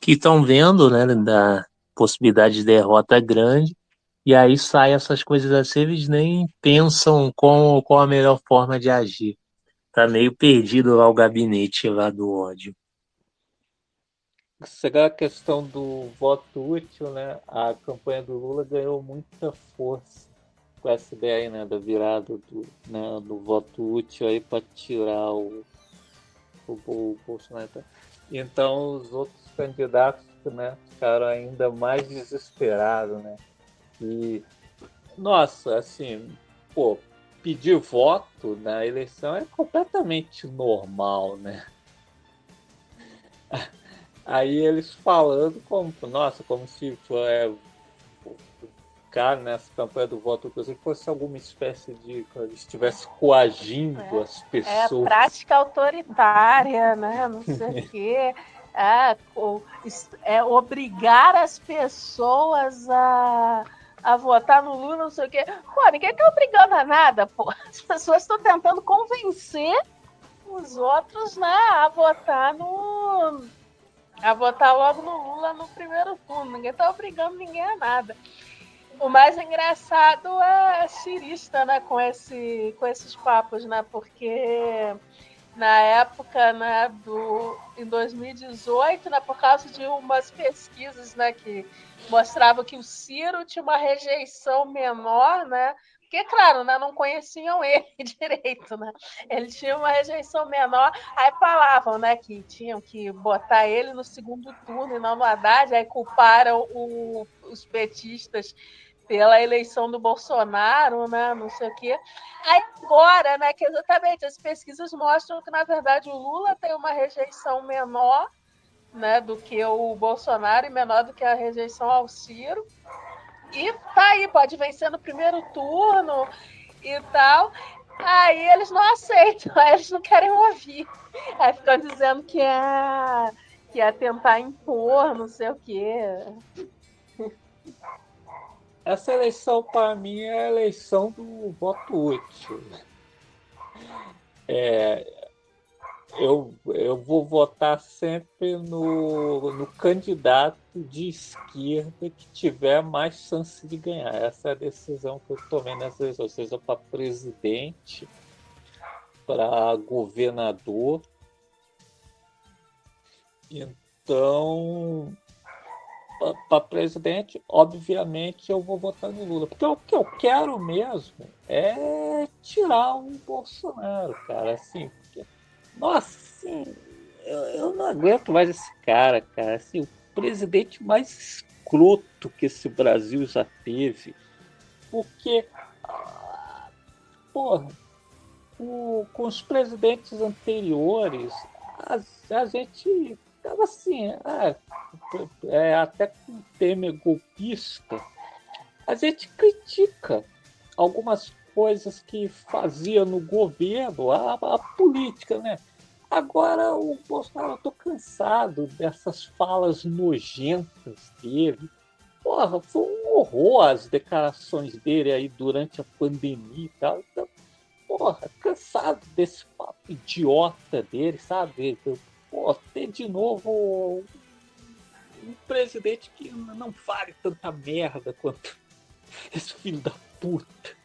Que estão vendo, né, da possibilidade de derrota grande, e aí saem essas coisas assim, eles nem pensam com qual a melhor forma de agir. Tá meio perdido lá o gabinete lá do ódio chegar a questão do voto útil, né? A campanha do Lula ganhou muita força com essa ideia aí, né? Da virada do, né, do voto útil aí para tirar o, o, o Bolsonaro. Então os outros candidatos, né? Ficaram ainda mais desesperados, né? E nossa, assim, pô, pedir voto na eleição é completamente normal, né? Aí eles falando como, nossa, como se é, cara nessa campanha do voto inclusive fosse alguma espécie de estivesse coagindo é, as pessoas. É prática autoritária, né? Não sei o quê. É, é, obrigar as pessoas a, a votar no Lula, não sei o quê. Pô, ninguém tá obrigando a nada, pô. As pessoas estão tentando convencer os outros, né, a votar no. a votar logo no Lula no primeiro turno. Ninguém tá obrigando ninguém a nada. O mais engraçado é cirista, né, com, esse, com esses papos, né? Porque na época, né, do, em 2018, né, por causa de umas pesquisas, né, que mostravam que o Ciro tinha uma rejeição menor, né, porque, claro, né, não conheciam ele direito, né, ele tinha uma rejeição menor, aí falavam, né, que tinham que botar ele no segundo turno e não no Haddad, aí culparam o, os petistas pela eleição do Bolsonaro, né? Não sei o quê. Aí agora, né? Que exatamente as pesquisas mostram que, na verdade, o Lula tem uma rejeição menor né, do que o Bolsonaro e menor do que a rejeição ao Ciro. E tá aí, pode vencer no primeiro turno e tal. Aí eles não aceitam, aí eles não querem ouvir. Aí ficam dizendo que é, que é tentar impor, não sei o quê. Essa eleição, para mim, é a eleição do voto útil. É, eu, eu vou votar sempre no, no candidato de esquerda que tiver mais chance de ganhar. Essa é a decisão que eu tomei nessa eleição, seja para presidente, para governador. Então, para presidente, obviamente eu vou votar no Lula. Porque o que eu quero mesmo é tirar o Bolsonaro, cara. Assim, porque, nossa, assim, eu, eu não aguento mais esse cara, cara. Assim, o presidente mais escroto que esse Brasil já teve. Porque, porra, o, com os presidentes anteriores, a, a gente tava assim, é, é, até com o Temer golpista, a gente critica algumas coisas que fazia no governo, a, a política, né? Agora o Bolsonaro, eu tô cansado dessas falas nojentas dele. Porra, foi um horror as declarações dele aí durante a pandemia e tal. Então, porra, cansado desse papo idiota dele, sabe? Pô, ter de novo um presidente que não fale tanta merda quanto esse filho da puta.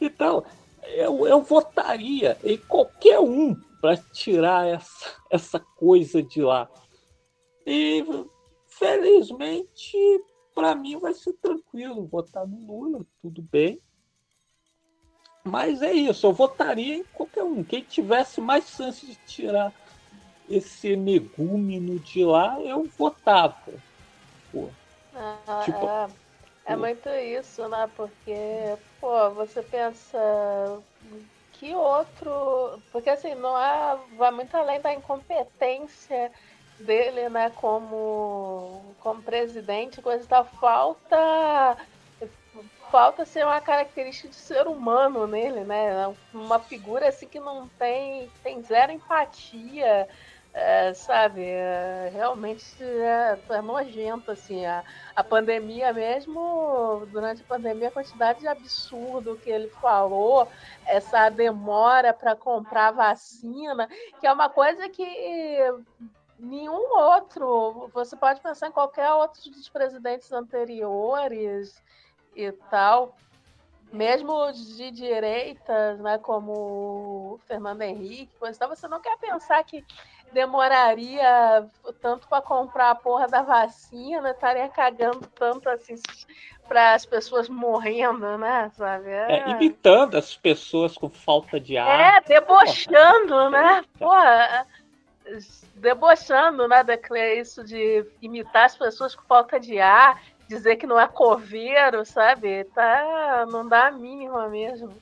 Então, eu, eu votaria em qualquer um para tirar essa, essa coisa de lá. E, felizmente, para mim vai ser tranquilo votar no Lula, tudo bem. Mas é isso, eu votaria em qualquer um. Quem tivesse mais chance de tirar esse energúmeno de lá, eu votava. Pô. Ah, tipo, é, é muito isso, né? Porque, pô, você pensa que outro. Porque assim, não é. Vai muito além da incompetência dele, né, como, como presidente, coisa da falta falta ser uma característica de ser humano nele, né? Uma figura assim que não tem tem zero empatia, é, sabe, é, realmente é, é, nojento, assim, a, a pandemia mesmo, durante a pandemia, a quantidade de absurdo que ele falou, essa demora para comprar vacina, que é uma coisa que nenhum outro, você pode pensar em qualquer outro dos presidentes anteriores e tal, mesmo de direitas, né, como Fernando Henrique, tal, você não quer pensar que demoraria tanto para comprar a porra da vacina, estaria cagando tanto assim para as pessoas morrendo, né? Sabe? É... É, imitando as pessoas com falta de ar. É, debochando, porra. né? Porra, debochando, né? Isso de imitar as pessoas com falta de ar, dizer que não é coveiro, sabe? Tá, não dá a mínima mesmo.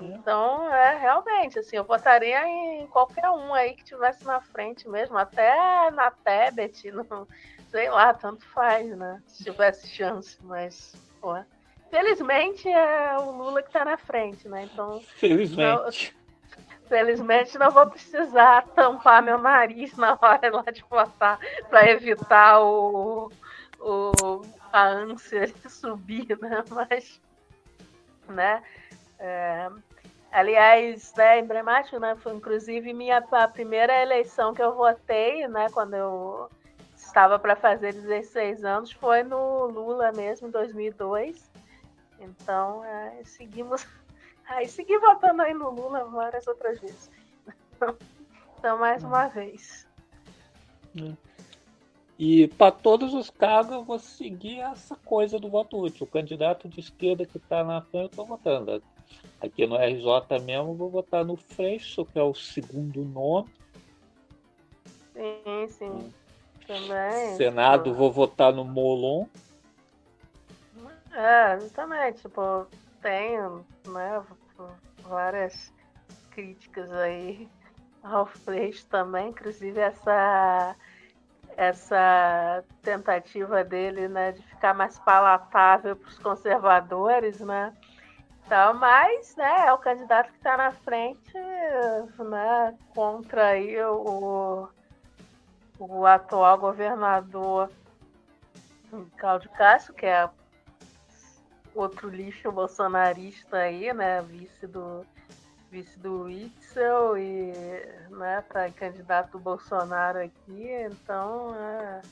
Então, é realmente, assim, eu votaria em qualquer um aí que tivesse na frente mesmo, até na Tebet, no, sei lá, tanto faz, né? Se tivesse chance, mas, pô. Felizmente é o Lula que tá na frente, né? Então. Felizmente. Não, felizmente não vou precisar tampar meu nariz na hora lá de votar para evitar o, o, a ânsia de subir, né? Mas, né? É, aliás, né, emblemático, né? Foi inclusive minha a primeira eleição que eu votei, né? Quando eu estava para fazer 16 anos, foi no Lula mesmo, em 2002. Então, é, seguimos. Aí segui votando aí no Lula várias outras vezes. Então, mais uma vez. E para todos os cargos eu vou seguir essa coisa do voto útil. O candidato de esquerda que está na frente eu estou votando. Aqui no RJ mesmo vou votar no Freixo, que é o segundo nome. Sim, sim. Também. Senado tipo... vou votar no Molon. É, também, tipo, tenho, né, várias críticas aí ao Freixo também, inclusive essa essa tentativa dele, né, de ficar mais palatável para os conservadores, né? Então, mas, né, é o candidato que está na frente, né, contra aí o, o atual governador Cláudio Castro, que é outro lixo bolsonarista aí, né, vice do vice do Itzel e né, tá candidato do Bolsonaro aqui, então é,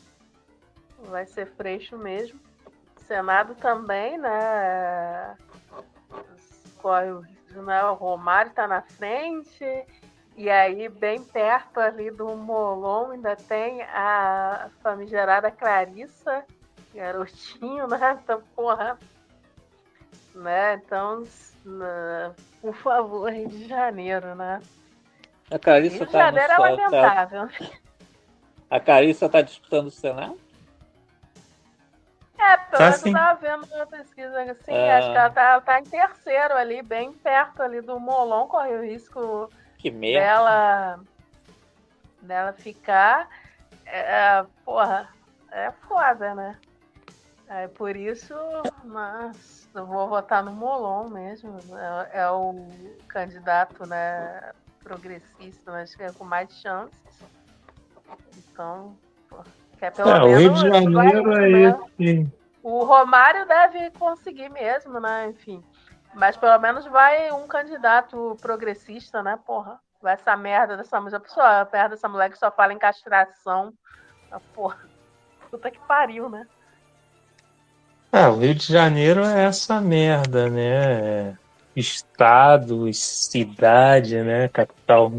vai ser freixo mesmo. Senado também, né? Corre o, né, o Romário está na frente, e aí bem perto ali do Molon ainda tem a famigerada Clarissa, garotinho, né? Então, porra. Né? Então, na, por favor, Rio de Janeiro, né? A Carissa Rio de tá Janeiro é tá- lamentável. Tá... A Carissa está disputando o Senado? É, pelo tá menos eu tava vendo uma pesquisa assim, é... acho que ela tá, tá em terceiro ali, bem perto ali do Molon, corre o risco que merda. dela, dela ficar. É, é porra, é foda, né? É por isso, mas eu vou votar no Molon mesmo. É, é o candidato né, progressista, mas que é com mais chances. Então, que é pelo é, menos. O Rio de Janeiro é né? esse. O Romário deve conseguir mesmo, né? Enfim. Mas pelo menos vai um candidato progressista, né? Porra. Vai essa merda dessa mulher. Pessoa, perto dessa mulher que só fala em castração. Ah, porra. Puta que pariu, né? Ah, o Rio de Janeiro é essa merda, né? Estado, cidade, né? Capital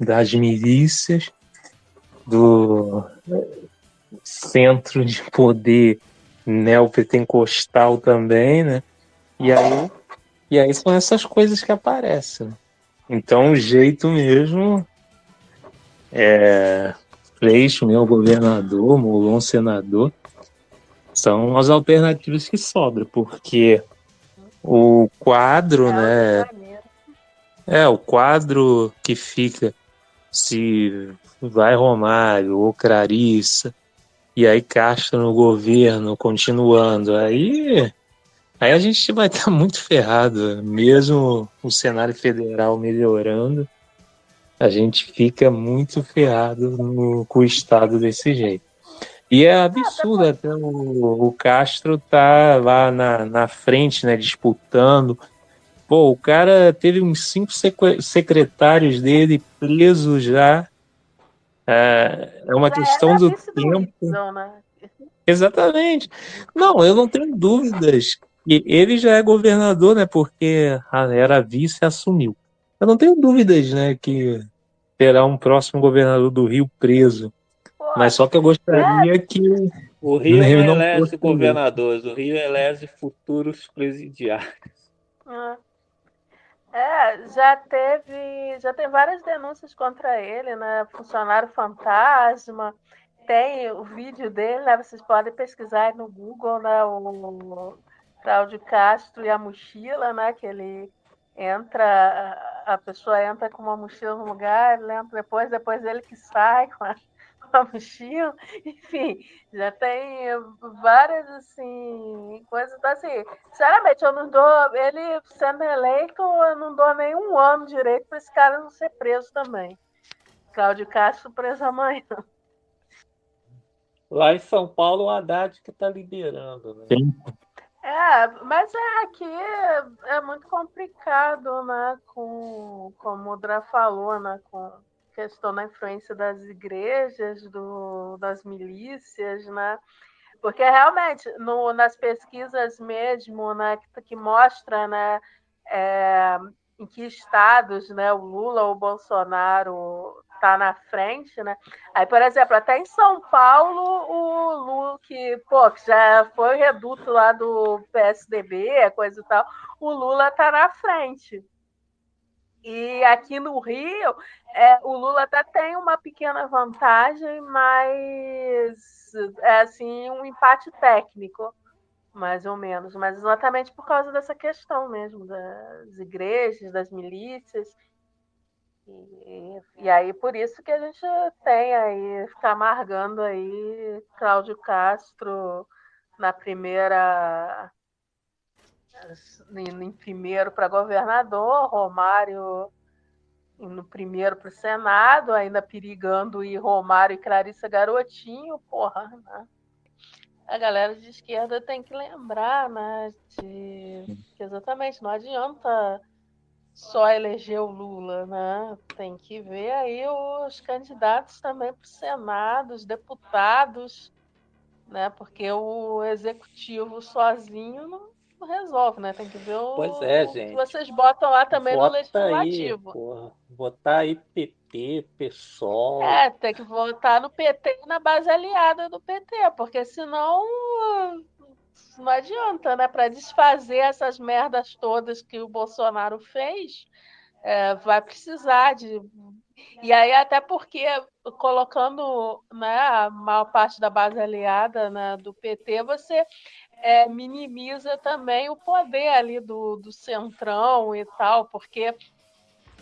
das milícias, do centro de poder neopentecostal também, né? E aí, e aí são essas coisas que aparecem. Então o jeito mesmo é Freixo, meu governador, Molon senador, são as alternativas que sobram, porque o quadro, é, né? É, o quadro que fica se vai Romário ou Clarissa, e aí Castro no governo, continuando, aí, aí a gente vai estar tá muito ferrado, mesmo o cenário federal melhorando, a gente fica muito ferrado no, com o Estado desse jeito. E é absurdo até o, o Castro tá lá na, na frente, né, disputando. Pô, o cara teve uns cinco secretários dele presos já. É, é uma já questão do tempo. né? Exatamente. Não, eu não tenho dúvidas. que ele já é governador, né? Porque era vice e assumiu. Eu não tenho dúvidas, né, que terá um próximo governador do Rio preso. Mas só que eu gostaria que o Rio não elege governadores, o Rio elege futuros presidiários. Ah. É, já teve, já tem várias denúncias contra ele, né? Funcionário fantasma. Tem o vídeo dele, né? Vocês podem pesquisar no Google, né? O Cláudio Castro e a mochila, né? Que ele entra, a pessoa entra com uma mochila no lugar, lembra depois, depois ele que sai com a a mochila, enfim, já tem várias assim coisas então, assim. Sinceramente, eu não dou ele sendo eleito, eu não dou nenhum ano direito para esse cara não ser preso também. Cláudio Castro preso amanhã. Lá em São Paulo, o Haddad que está liderando. Né? É, mas é, aqui é, é, muito complicado, né? Com, como o Dra falou, né? Com questão da influência das igrejas, do, das milícias, né? Porque realmente, no, nas pesquisas mesmo, né, que, que mostra né, é, em que estados né, o Lula ou o Bolsonaro está na frente, né? Aí, por exemplo, até em São Paulo, o Lula, que, pô, que já foi reduto lá do PSDB, coisa e tal, o Lula está na frente. E aqui no Rio, é, o Lula até tem uma pequena vantagem, mas é assim um empate técnico, mais ou menos, mas exatamente por causa dessa questão mesmo das igrejas, das milícias. E, e aí por isso que a gente tem aí, ficar amargando aí Cláudio Castro na primeira em, em primeiro para governador, Romário no primeiro para o Senado, ainda perigando ir Romário e Clarissa Garotinho, porra, né? A galera de esquerda tem que lembrar, né? De, que exatamente, não adianta só eleger o Lula, né? Tem que ver aí os candidatos também para o Senado, os deputados, né? Porque o executivo sozinho não, resolve, né? Tem que ver o, pois é, gente. que vocês botam lá também Vota no legislativo. Aí, porra. Votar aí PT, PSOL. É, tem que votar no PT e na base aliada do PT, porque senão não adianta, né? Para desfazer essas merdas todas que o Bolsonaro fez, é, vai precisar de. E aí, até porque colocando né, a maior parte da base aliada né, do PT, você é, minimiza também o poder ali do, do centrão e tal, porque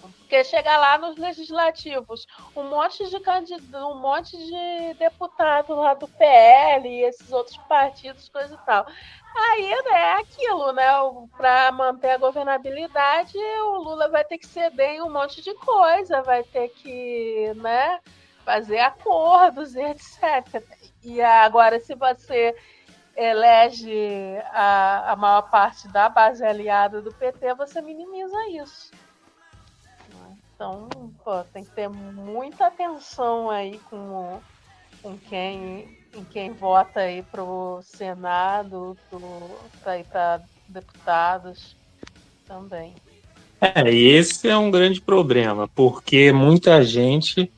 porque chega lá nos legislativos, um monte de candidato, um monte de deputado lá do PL e esses outros partidos, coisa e tal. Aí né, é aquilo, né? Para manter a governabilidade, o Lula vai ter que ceder em um monte de coisa, vai ter que, né, fazer acordos e etc. E agora, se você elege a, a maior parte da base aliada do PT, você minimiza isso. Então, pô, tem que ter muita atenção aí com, com quem, em quem vota aí pro Senado, para deputados também. É, e esse é um grande problema, porque muita gente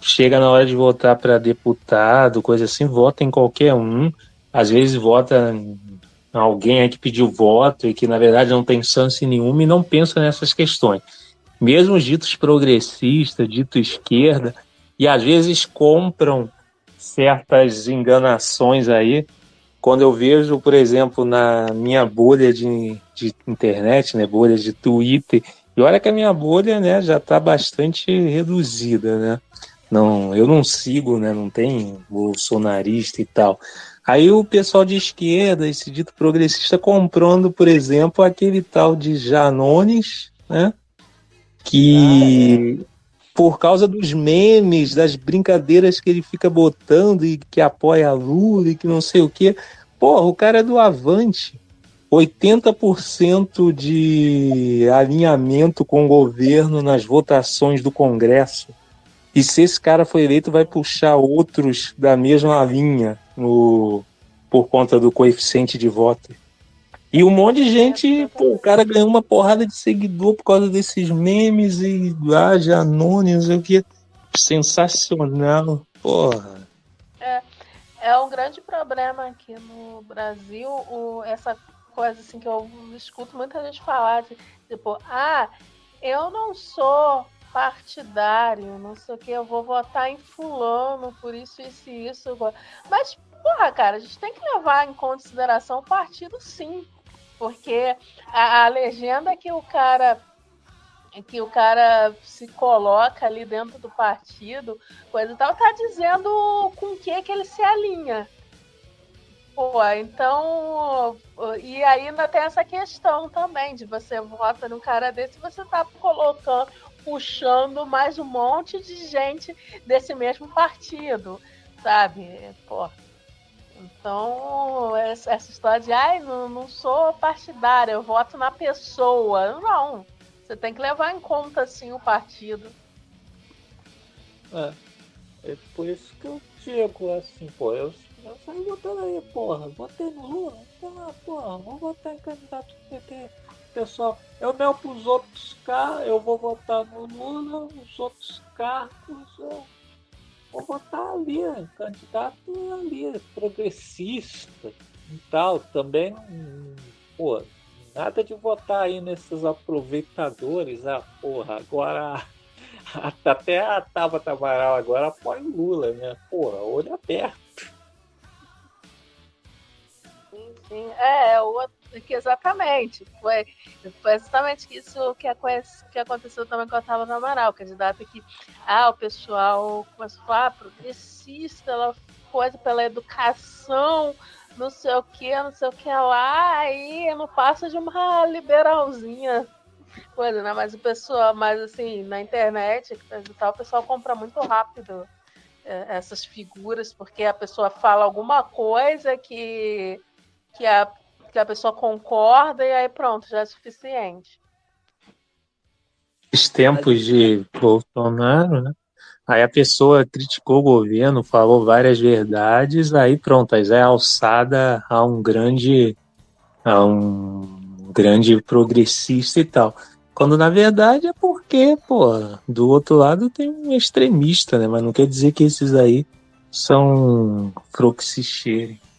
chega na hora de votar para deputado, coisa assim, vota em qualquer um, às vezes vota alguém aí que pediu voto e que na verdade não tem chance nenhuma e não pensa nessas questões. Mesmo os ditos progressistas, dito esquerda, e às vezes compram certas enganações aí. Quando eu vejo, por exemplo, na minha bolha de, de internet, né, bolha de Twitter, e olha que a minha bolha né, já está bastante reduzida, né? Não, eu não sigo, né? Não tem bolsonarista e tal. Aí o pessoal de esquerda, esse dito progressista, comprando, por exemplo, aquele tal de Janones, né? Que ah, é. por causa dos memes, das brincadeiras que ele fica botando e que apoia a Lula e que não sei o quê. Porra, o cara é do Avante. 80% de alinhamento com o governo nas votações do Congresso. E se esse cara for eleito, vai puxar outros da mesma linha no, por conta do coeficiente de voto. E um monte de gente, pô, o cara ganhou uma porrada de seguidor por causa desses memes e ah, anônimos, o que. Sensacional, porra. É, é um grande problema aqui no Brasil, o, essa coisa assim que eu escuto muita gente falar de tipo, ah, eu não sou partidário, não sei o que, eu vou votar em fulano, por isso, isso e isso. Mas, porra, cara, a gente tem que levar em consideração o partido sim. Porque a, a legenda que o cara que o cara se coloca ali dentro do partido, coisa e tal, tá dizendo com que que ele se alinha. Pô, então. E ainda tem essa questão também de você vota num cara desse, você tá colocando puxando mais um monte de gente desse mesmo partido. sabe? Pô. Então, essa, história de, ai, não, não sou partidária, eu voto na pessoa. Não, você tem que levar em conta, assim, o partido. É, é por isso que eu digo, assim, pô, eu, eu saí votando aí, porra, votei no Lula, então, porra, vou votar em candidato do PT. Pessoal, eu mesmo pros outros carros, eu vou votar no Lula, os outros cargos, eu vou votar ali, candidato ali, progressista e tal. Também não. Pô, nada de votar aí nesses aproveitadores. Ah, porra, agora. Até a Tabata Amaral agora apoia o Lula, né? Porra, olho aberto. Sim, sim. É, o, que exatamente. Foi, foi exatamente isso que, que aconteceu também com a Tabata Amaral, candidata que ah, o pessoal começou a falar ah, progressista, ela coisa pela educação, não sei o que, não sei o que lá, aí não passa de uma liberalzinha coisa, né? Mas o pessoal, mas assim, na internet tal, o pessoal compra muito rápido é, essas figuras, porque a pessoa fala alguma coisa que, que a que a pessoa concorda e aí pronto, já é suficiente. Os tempos de Bolsonaro, né? Aí a pessoa criticou o governo, falou várias verdades, aí pronto, aí já é alçada a um grande a um grande progressista e tal. Quando na verdade é porque, pô, do outro lado tem um extremista, né? Mas não quer dizer que esses aí são froxicheires.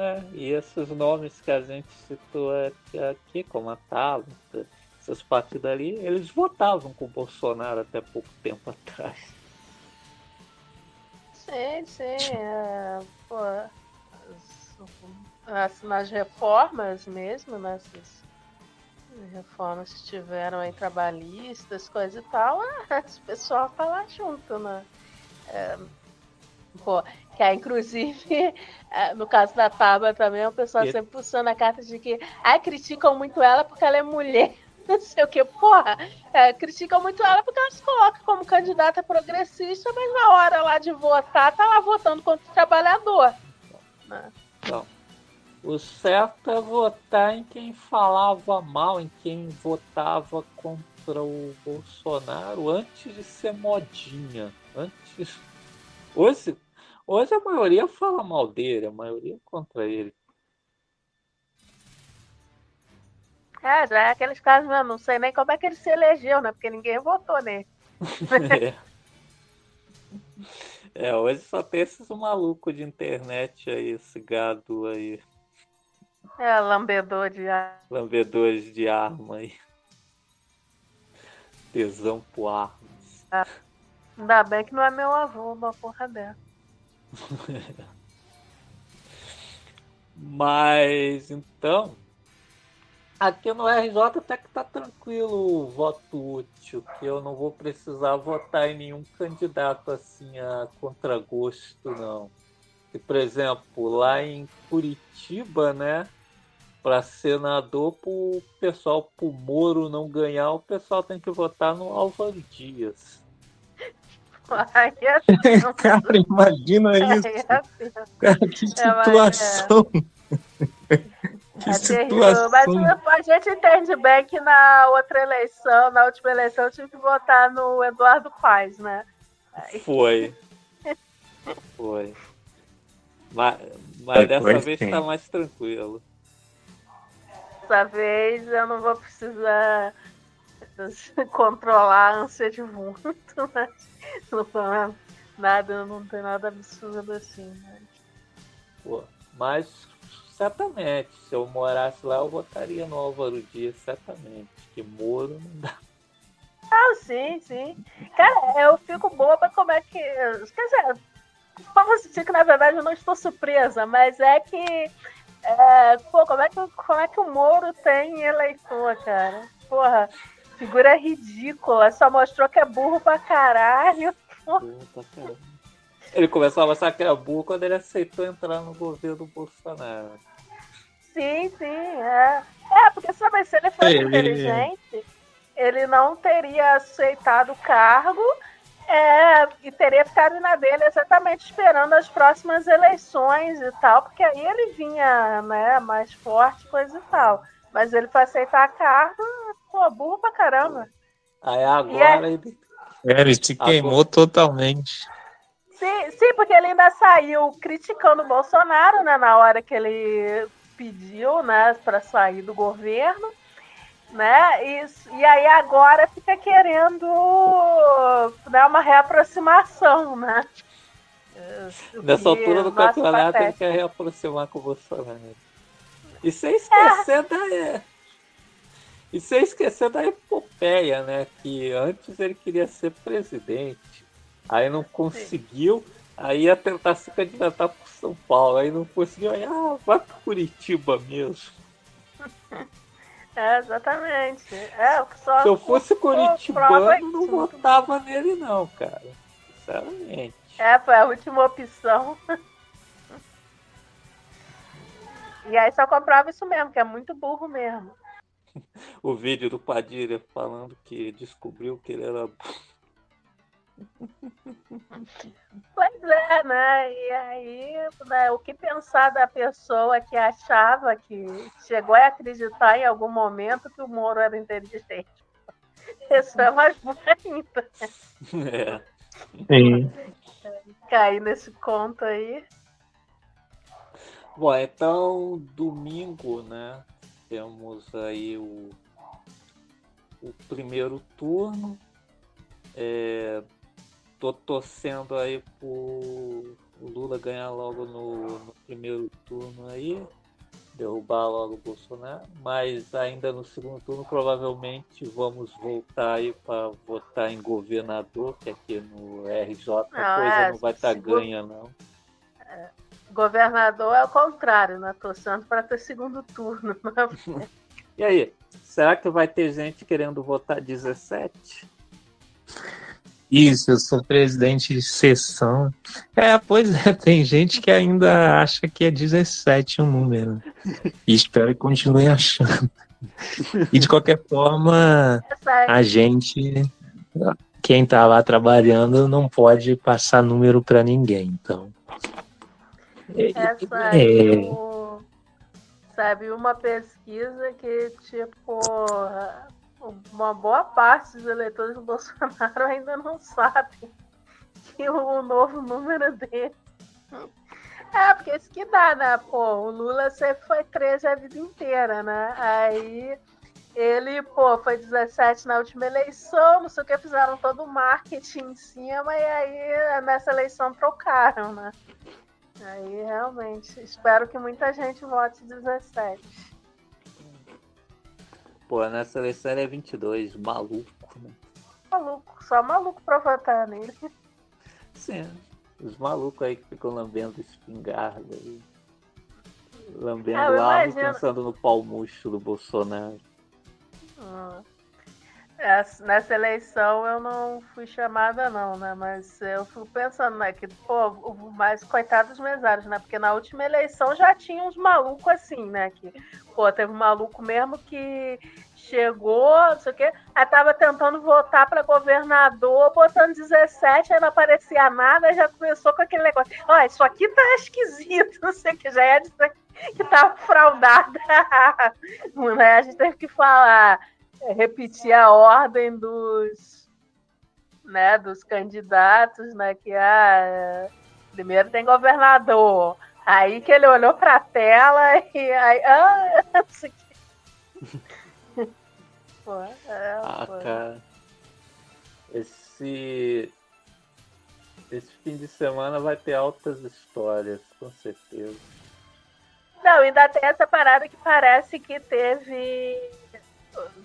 Né? E esses nomes que a gente citou aqui, como a Tabata, essas partidas ali, eles votavam com o Bolsonaro até pouco tempo atrás. Sim, sim. É, pô, as, nas reformas mesmo, nessas reformas que tiveram aí trabalhistas, coisa e tal, o pessoal tá lá junto, né? É, pô, que é, inclusive, é, no caso da Tábua também, o pessoal e... sempre puxando a carta de que ah, criticam muito ela porque ela é mulher. Não sei o que, porra, é, criticam muito ela porque ela se coloca como candidata progressista, mas na hora lá de votar, tá lá votando contra o trabalhador. Né? O certo é votar em quem falava mal, em quem votava contra o Bolsonaro antes de ser modinha. Antes. Hoje, Hoje a maioria fala mal dele, a maioria é contra ele. É, já é aqueles casos, eu não sei nem como é que ele se elegeu, né? Porque ninguém votou nele. é. é, hoje só tem esses malucos de internet aí, esse gado aí. É, lambedor de arma. Lambedores de arma aí. Tesão por armas. Ah, ainda bem que não é meu avô uma porra dessa. Mas então, aqui no RJ até que tá tranquilo o voto útil, que eu não vou precisar votar em nenhum candidato assim a contragosto, não. E, por exemplo, lá em Curitiba, né? Para senador, o pessoal, para o Moro não ganhar, o pessoal tem que votar no Álvaro Dias. É cara, imagina isso. Assim. Cara, que situação. É, que situação. Mas a gente entende bem que na outra eleição, na última eleição, eu tive que votar no Eduardo Paes, né? Foi. Foi. Mas, mas dessa vez está mais tranquilo. Dessa vez eu não vou precisar controlar a ânsia de muito, mas não nada, não tem nada absurdo assim. Né? Pô, mas certamente, se eu morasse lá, eu votaria no Álvaro Dias, certamente. Que Moro não dá. Ah, sim, sim. Cara, eu fico boba como é que. Quer dizer, dizer que na verdade eu não estou surpresa, mas é que. É, pô, como é que, como é que o Moro tem eleitor, cara? Porra, figura ridícula, só mostrou que é burro pra caralho. Ele começou a mostrar que era burro quando ele aceitou entrar no governo Bolsonaro. Sim, sim, é. É, porque sabe, se ele fosse ele... inteligente, ele não teria aceitado o cargo É, e teria ficado na dele exatamente esperando as próximas eleições e tal, porque aí ele vinha, né, mais forte, coisa e tal. Mas ele foi aceitar a carta, pô, burro pra caramba. Aí agora é- ele. É, ele se queimou totalmente. Sim, sim, porque ele ainda saiu criticando o Bolsonaro, né, na hora que ele pediu, né, para sair do governo, né, e, e aí agora fica querendo né, uma reaproximação, né. Nessa E, altura do campeonato ele patético. quer reaproximar com o Bolsonaro. E sem esquecer da. E sem esquecer da epopeia, né? Que antes ele queria ser presidente. Aí não conseguiu. Aí ia tentar se candidatar por São Paulo. Aí não conseguiu. Aí, ah, vai para Curitiba mesmo. É, exatamente. É, só Se eu fosse curitibano, não votava nele, não, cara. Sinceramente. É, foi a última opção. E aí só comprova isso mesmo, que é muito burro mesmo. O vídeo do Padilha falando que descobriu que ele era. Pois é, né? E aí, né, o que pensar da pessoa que achava que chegou a acreditar em algum momento que o Moro era inteligente? Isso é mais ainda. É. Sim. Cair nesse conto aí. Bom, então domingo, né? Temos aí o, o primeiro turno. É, tô torcendo aí por o Lula ganhar logo no, no primeiro turno aí, derrubar logo o Bolsonaro, mas ainda no segundo turno provavelmente vamos voltar aí para votar em governador, que aqui no RJ a Não, coisa é, não vai estar segundo- ganha não. Governador é o contrário, né? Torcendo para ter segundo turno. E aí, será que vai ter gente querendo votar 17? Isso, eu sou presidente de sessão. É, pois é, tem gente que ainda acha que é 17 o número. E espero que continue achando. E de qualquer forma, a gente, quem tá lá trabalhando, não pode passar número para ninguém. Então. Essa É. aí, o- sabe, uma pesquisa que, tipo, uma boa parte dos eleitores do Bolsonaro ainda não sabem que o novo número é dele. É, porque isso que dá, né? Pô, o Lula sempre foi 13 a vida inteira, né? Aí ele, pô, foi 17 na última eleição, não sei o que, fizeram todo o marketing em cima, e aí nessa eleição trocaram, né? Aí realmente, espero que muita gente vote 17. Pô, nessa eleição ele é 22, maluco, né? Maluco, só maluco pra votar nele. Sim, os malucos aí que ficam lambendo espingarda aí. Lambendo Ah, imagino. pensando no pau murcho do Bolsonaro. Hum. Essa- Nessa eleição eu não fui chamada não, né? Mas eu fico pensando, né? Que, pô, mas coitado dos mesários, né? Porque na última eleição já tinha uns malucos assim, né? Que, pô, teve um maluco mesmo que chegou, não sei o quê, aí tava tentando votar para governador, botando 17, aí não aparecia nada, aí já começou com aquele negócio. Ó, isso aqui tá esquisito, não sei o que, já é dizer que tava fraudada. Né? A gente teve que falar repetir a ordem dos, né, dos candidatos, né, que ah, é, primeiro tem governador, aí que ele olhou para a tela e aí, ah. Pô, é, Ah, pô. cara. Esse. Esse fim de semana vai ter altas histórias, com certeza. Não, ainda tem essa parada que parece que teve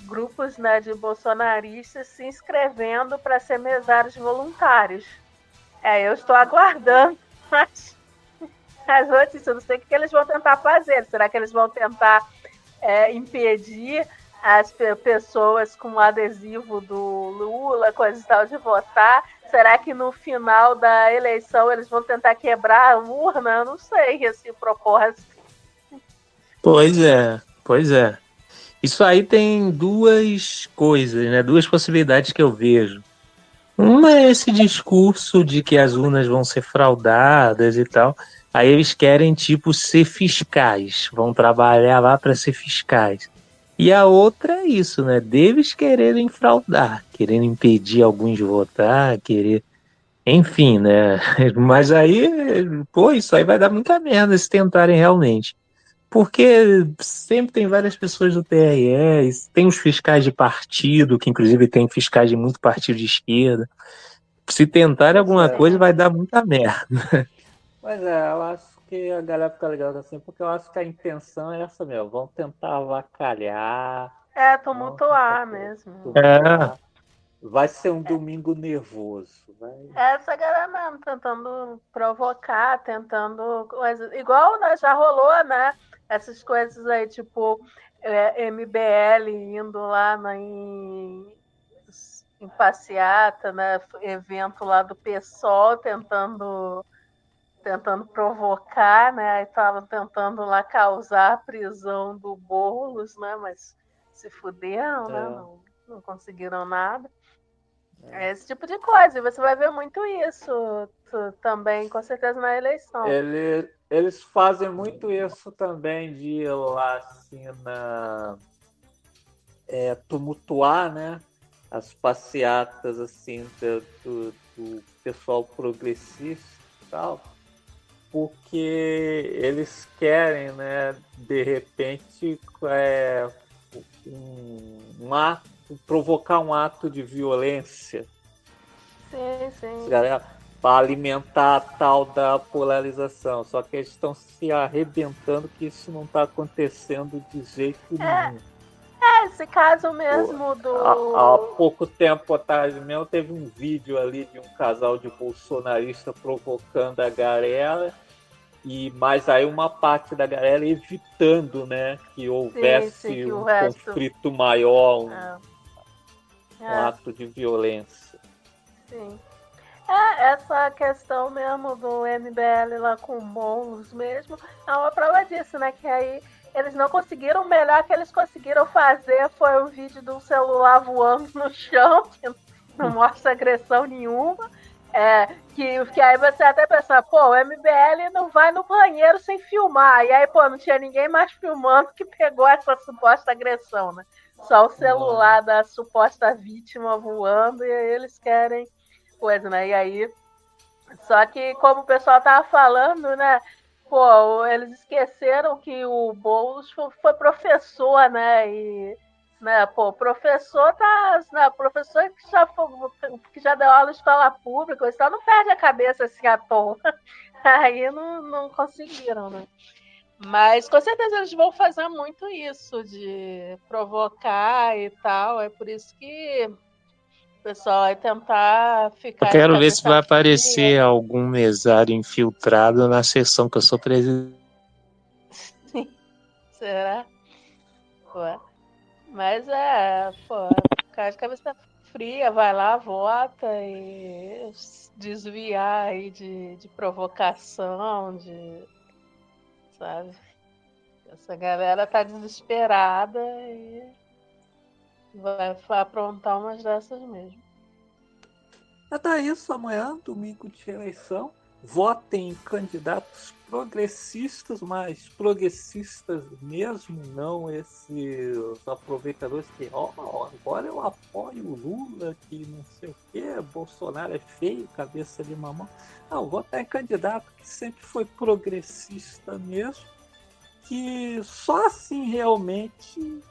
grupos né, de bolsonaristas se inscrevendo para ser mesários voluntários. É, eu estou aguardando as, as notícias. Eu não sei o que eles vão tentar fazer. Será que eles vão tentar é, impedir as pe- pessoas com o adesivo do Lula, coisa e tal, de votar? Será que no final da eleição eles vão tentar quebrar a urna? Eu não sei, assim, propor Pois é, pois é. Isso aí tem duas coisas, né? Duas possibilidades que eu vejo. Uma é esse discurso de que as urnas vão ser fraudadas e tal. Aí eles querem, tipo, ser fiscais, vão trabalhar lá para ser fiscais. E a outra é isso, né? Deles quererem fraudar, querendo impedir alguns de votar, querer. Enfim, né? Mas aí, pô, isso aí vai dar muita merda se tentarem realmente. Porque sempre tem várias pessoas do TRE, tem os fiscais de partido, que inclusive tem fiscais de muito partido de esquerda. Se tentarem alguma é. coisa, vai dar muita merda. Pois é, eu acho que a galera fica ligada assim, porque eu acho que a intenção é essa mesmo. Vão tentar avacalhar. É, tumultuar mesmo. Tumultuar. É. Vai ser um domingo nervoso. Vai... Essa galera mesmo, tentando provocar, tentando. Igual né, já rolou, né? Essas coisas aí, tipo, é, MBL indo lá na, em, em passeata, né? Evento lá do PSOL, tentando tentando provocar, né? Estavam tentando lá causar a prisão do Boulos, né? Mas se fuderam, né? é. né? Não, não conseguiram nada. É. esse tipo de coisa. E você vai ver muito isso também, com certeza, na eleição. Ele, eles fazem muito isso também de ir lá assim na. É, tumultuar, né? As passeatas assim do, do, do pessoal progressista e tal porque eles querem, né, de repente, é, um, um ato, provocar um ato de violência. Sim, sim. Para alimentar a tal da polarização. Só que eles estão se arrebentando que isso não está acontecendo de jeito é. nenhum. É, esse caso mesmo do. Há, há, pouco tempo atrás mesmo teve um vídeo ali de um casal de bolsonarista provocando a galera e mas aí uma parte da galera evitando, né, que houvesse sim, sim, que um resto... conflito maior, um, é. Um é. ato de violência. Sim. É, essa questão mesmo do MBL lá com bônus mesmo é uma prova disso, né? Que aí eles não conseguiram, o melhor que eles conseguiram fazer foi o vídeo do celular voando no chão, que não mostra agressão nenhuma. É, que, que aí você até pensa, pô, o MBL não vai no banheiro sem filmar. E aí, pô, não tinha ninguém mais filmando que pegou essa suposta agressão, né? Só o celular da suposta vítima voando e aí eles querem coisa, né? E aí. Só que, como o pessoal tava falando, né? Pô, eles esqueceram que o Boulos foi professor, né? E né? Pô, professor tá. Né, professor que já, que já deu aula em escola pública, então não perde a cabeça assim à toa. Aí não, não conseguiram, né? Mas com certeza eles vão fazer muito isso, de provocar e tal. É por isso que o pessoal vai tentar ficar. Eu quero ver se vai aparecer algum mesário infiltrado na sessão que eu sou presidente. Será? Ué. Mas é, pô, cara de cabeça fria, vai lá, vota e desviar aí de, de provocação, de. Sabe? Essa galera tá desesperada e vai aprontar umas dessas mesmo. Até isso, amanhã, domingo de eleição, votem em candidatos progressistas, mas progressistas mesmo, não esses aproveitadores que, ó, oh, agora eu apoio o Lula, que não sei o que, Bolsonaro é feio, cabeça de mamão. Não, votar em candidato que sempre foi progressista mesmo, que só assim realmente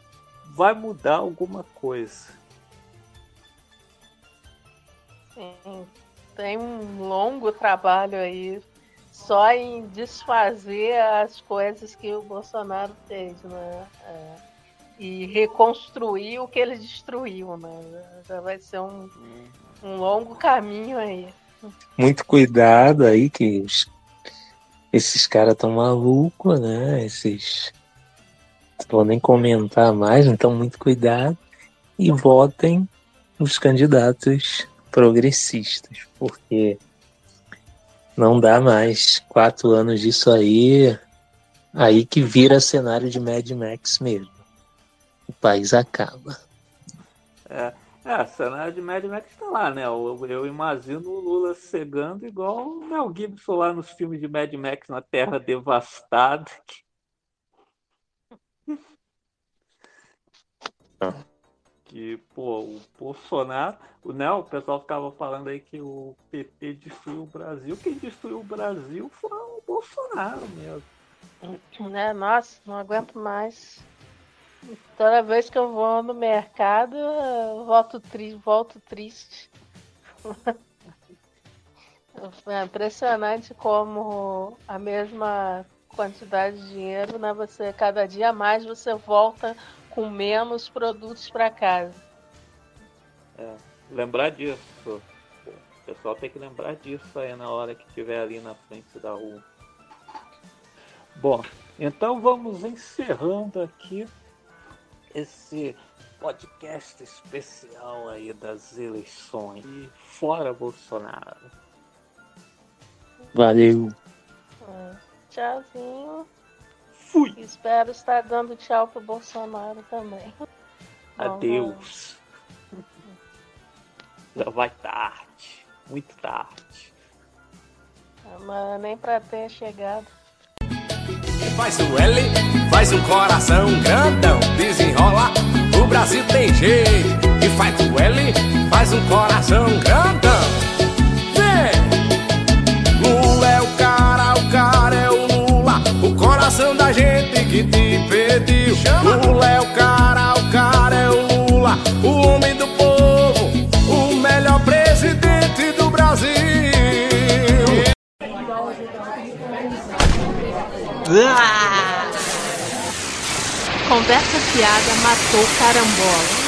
vai mudar alguma coisa. Sim, tem um longo trabalho aí só em desfazer as coisas que o Bolsonaro fez, né? É, e reconstruir o que ele destruiu, né? Já vai ser um, um longo caminho aí. Muito cuidado aí que os, esses caras tão malucos, né? Esses não vou nem comentar mais, então muito cuidado e votem nos candidatos progressistas, porque não dá mais. Quatro anos disso aí, aí que vira cenário de Mad Max mesmo. O país acaba. É, É, cena de Mad Max está lá, né? Eu, eu, imagino o Lula cegando igual o Mel Gibson lá nos filmes de Mad Max na Terra Devastada. Que, pô, o Bolsonaro, né, o pessoal ficava falando aí que o PT destruiu o Brasil. Quem destruiu o Brasil foi o Bolsonaro mesmo. É, nossa, não aguento mais. Toda vez que eu vou no mercado, eu volto, tri volto triste. É impressionante como a mesma quantidade de dinheiro, né? Você cada dia mais você volta com menos produtos para casa. É, lembrar disso. O pessoal tem que lembrar disso aí na hora que estiver ali na frente da rua. Bom, então vamos encerrando aqui esse podcast especial aí das eleições. E fora Bolsonaro. Valeu. Tchauzinho. Fui. Espero estar dando tchau pro Bolsonaro também. Adeus. Já vai tarde. Muito tarde. Mas nem pra ter chegado. Faz o L, faz um coração grandão, desenrola, o Brasil tem jeito. E faz o L, faz um coração grandão. Que te pediu. Lula é o cara, o cara é o Lula, o homem do povo, o melhor presidente do Brasil. Conversa fiada matou carambola.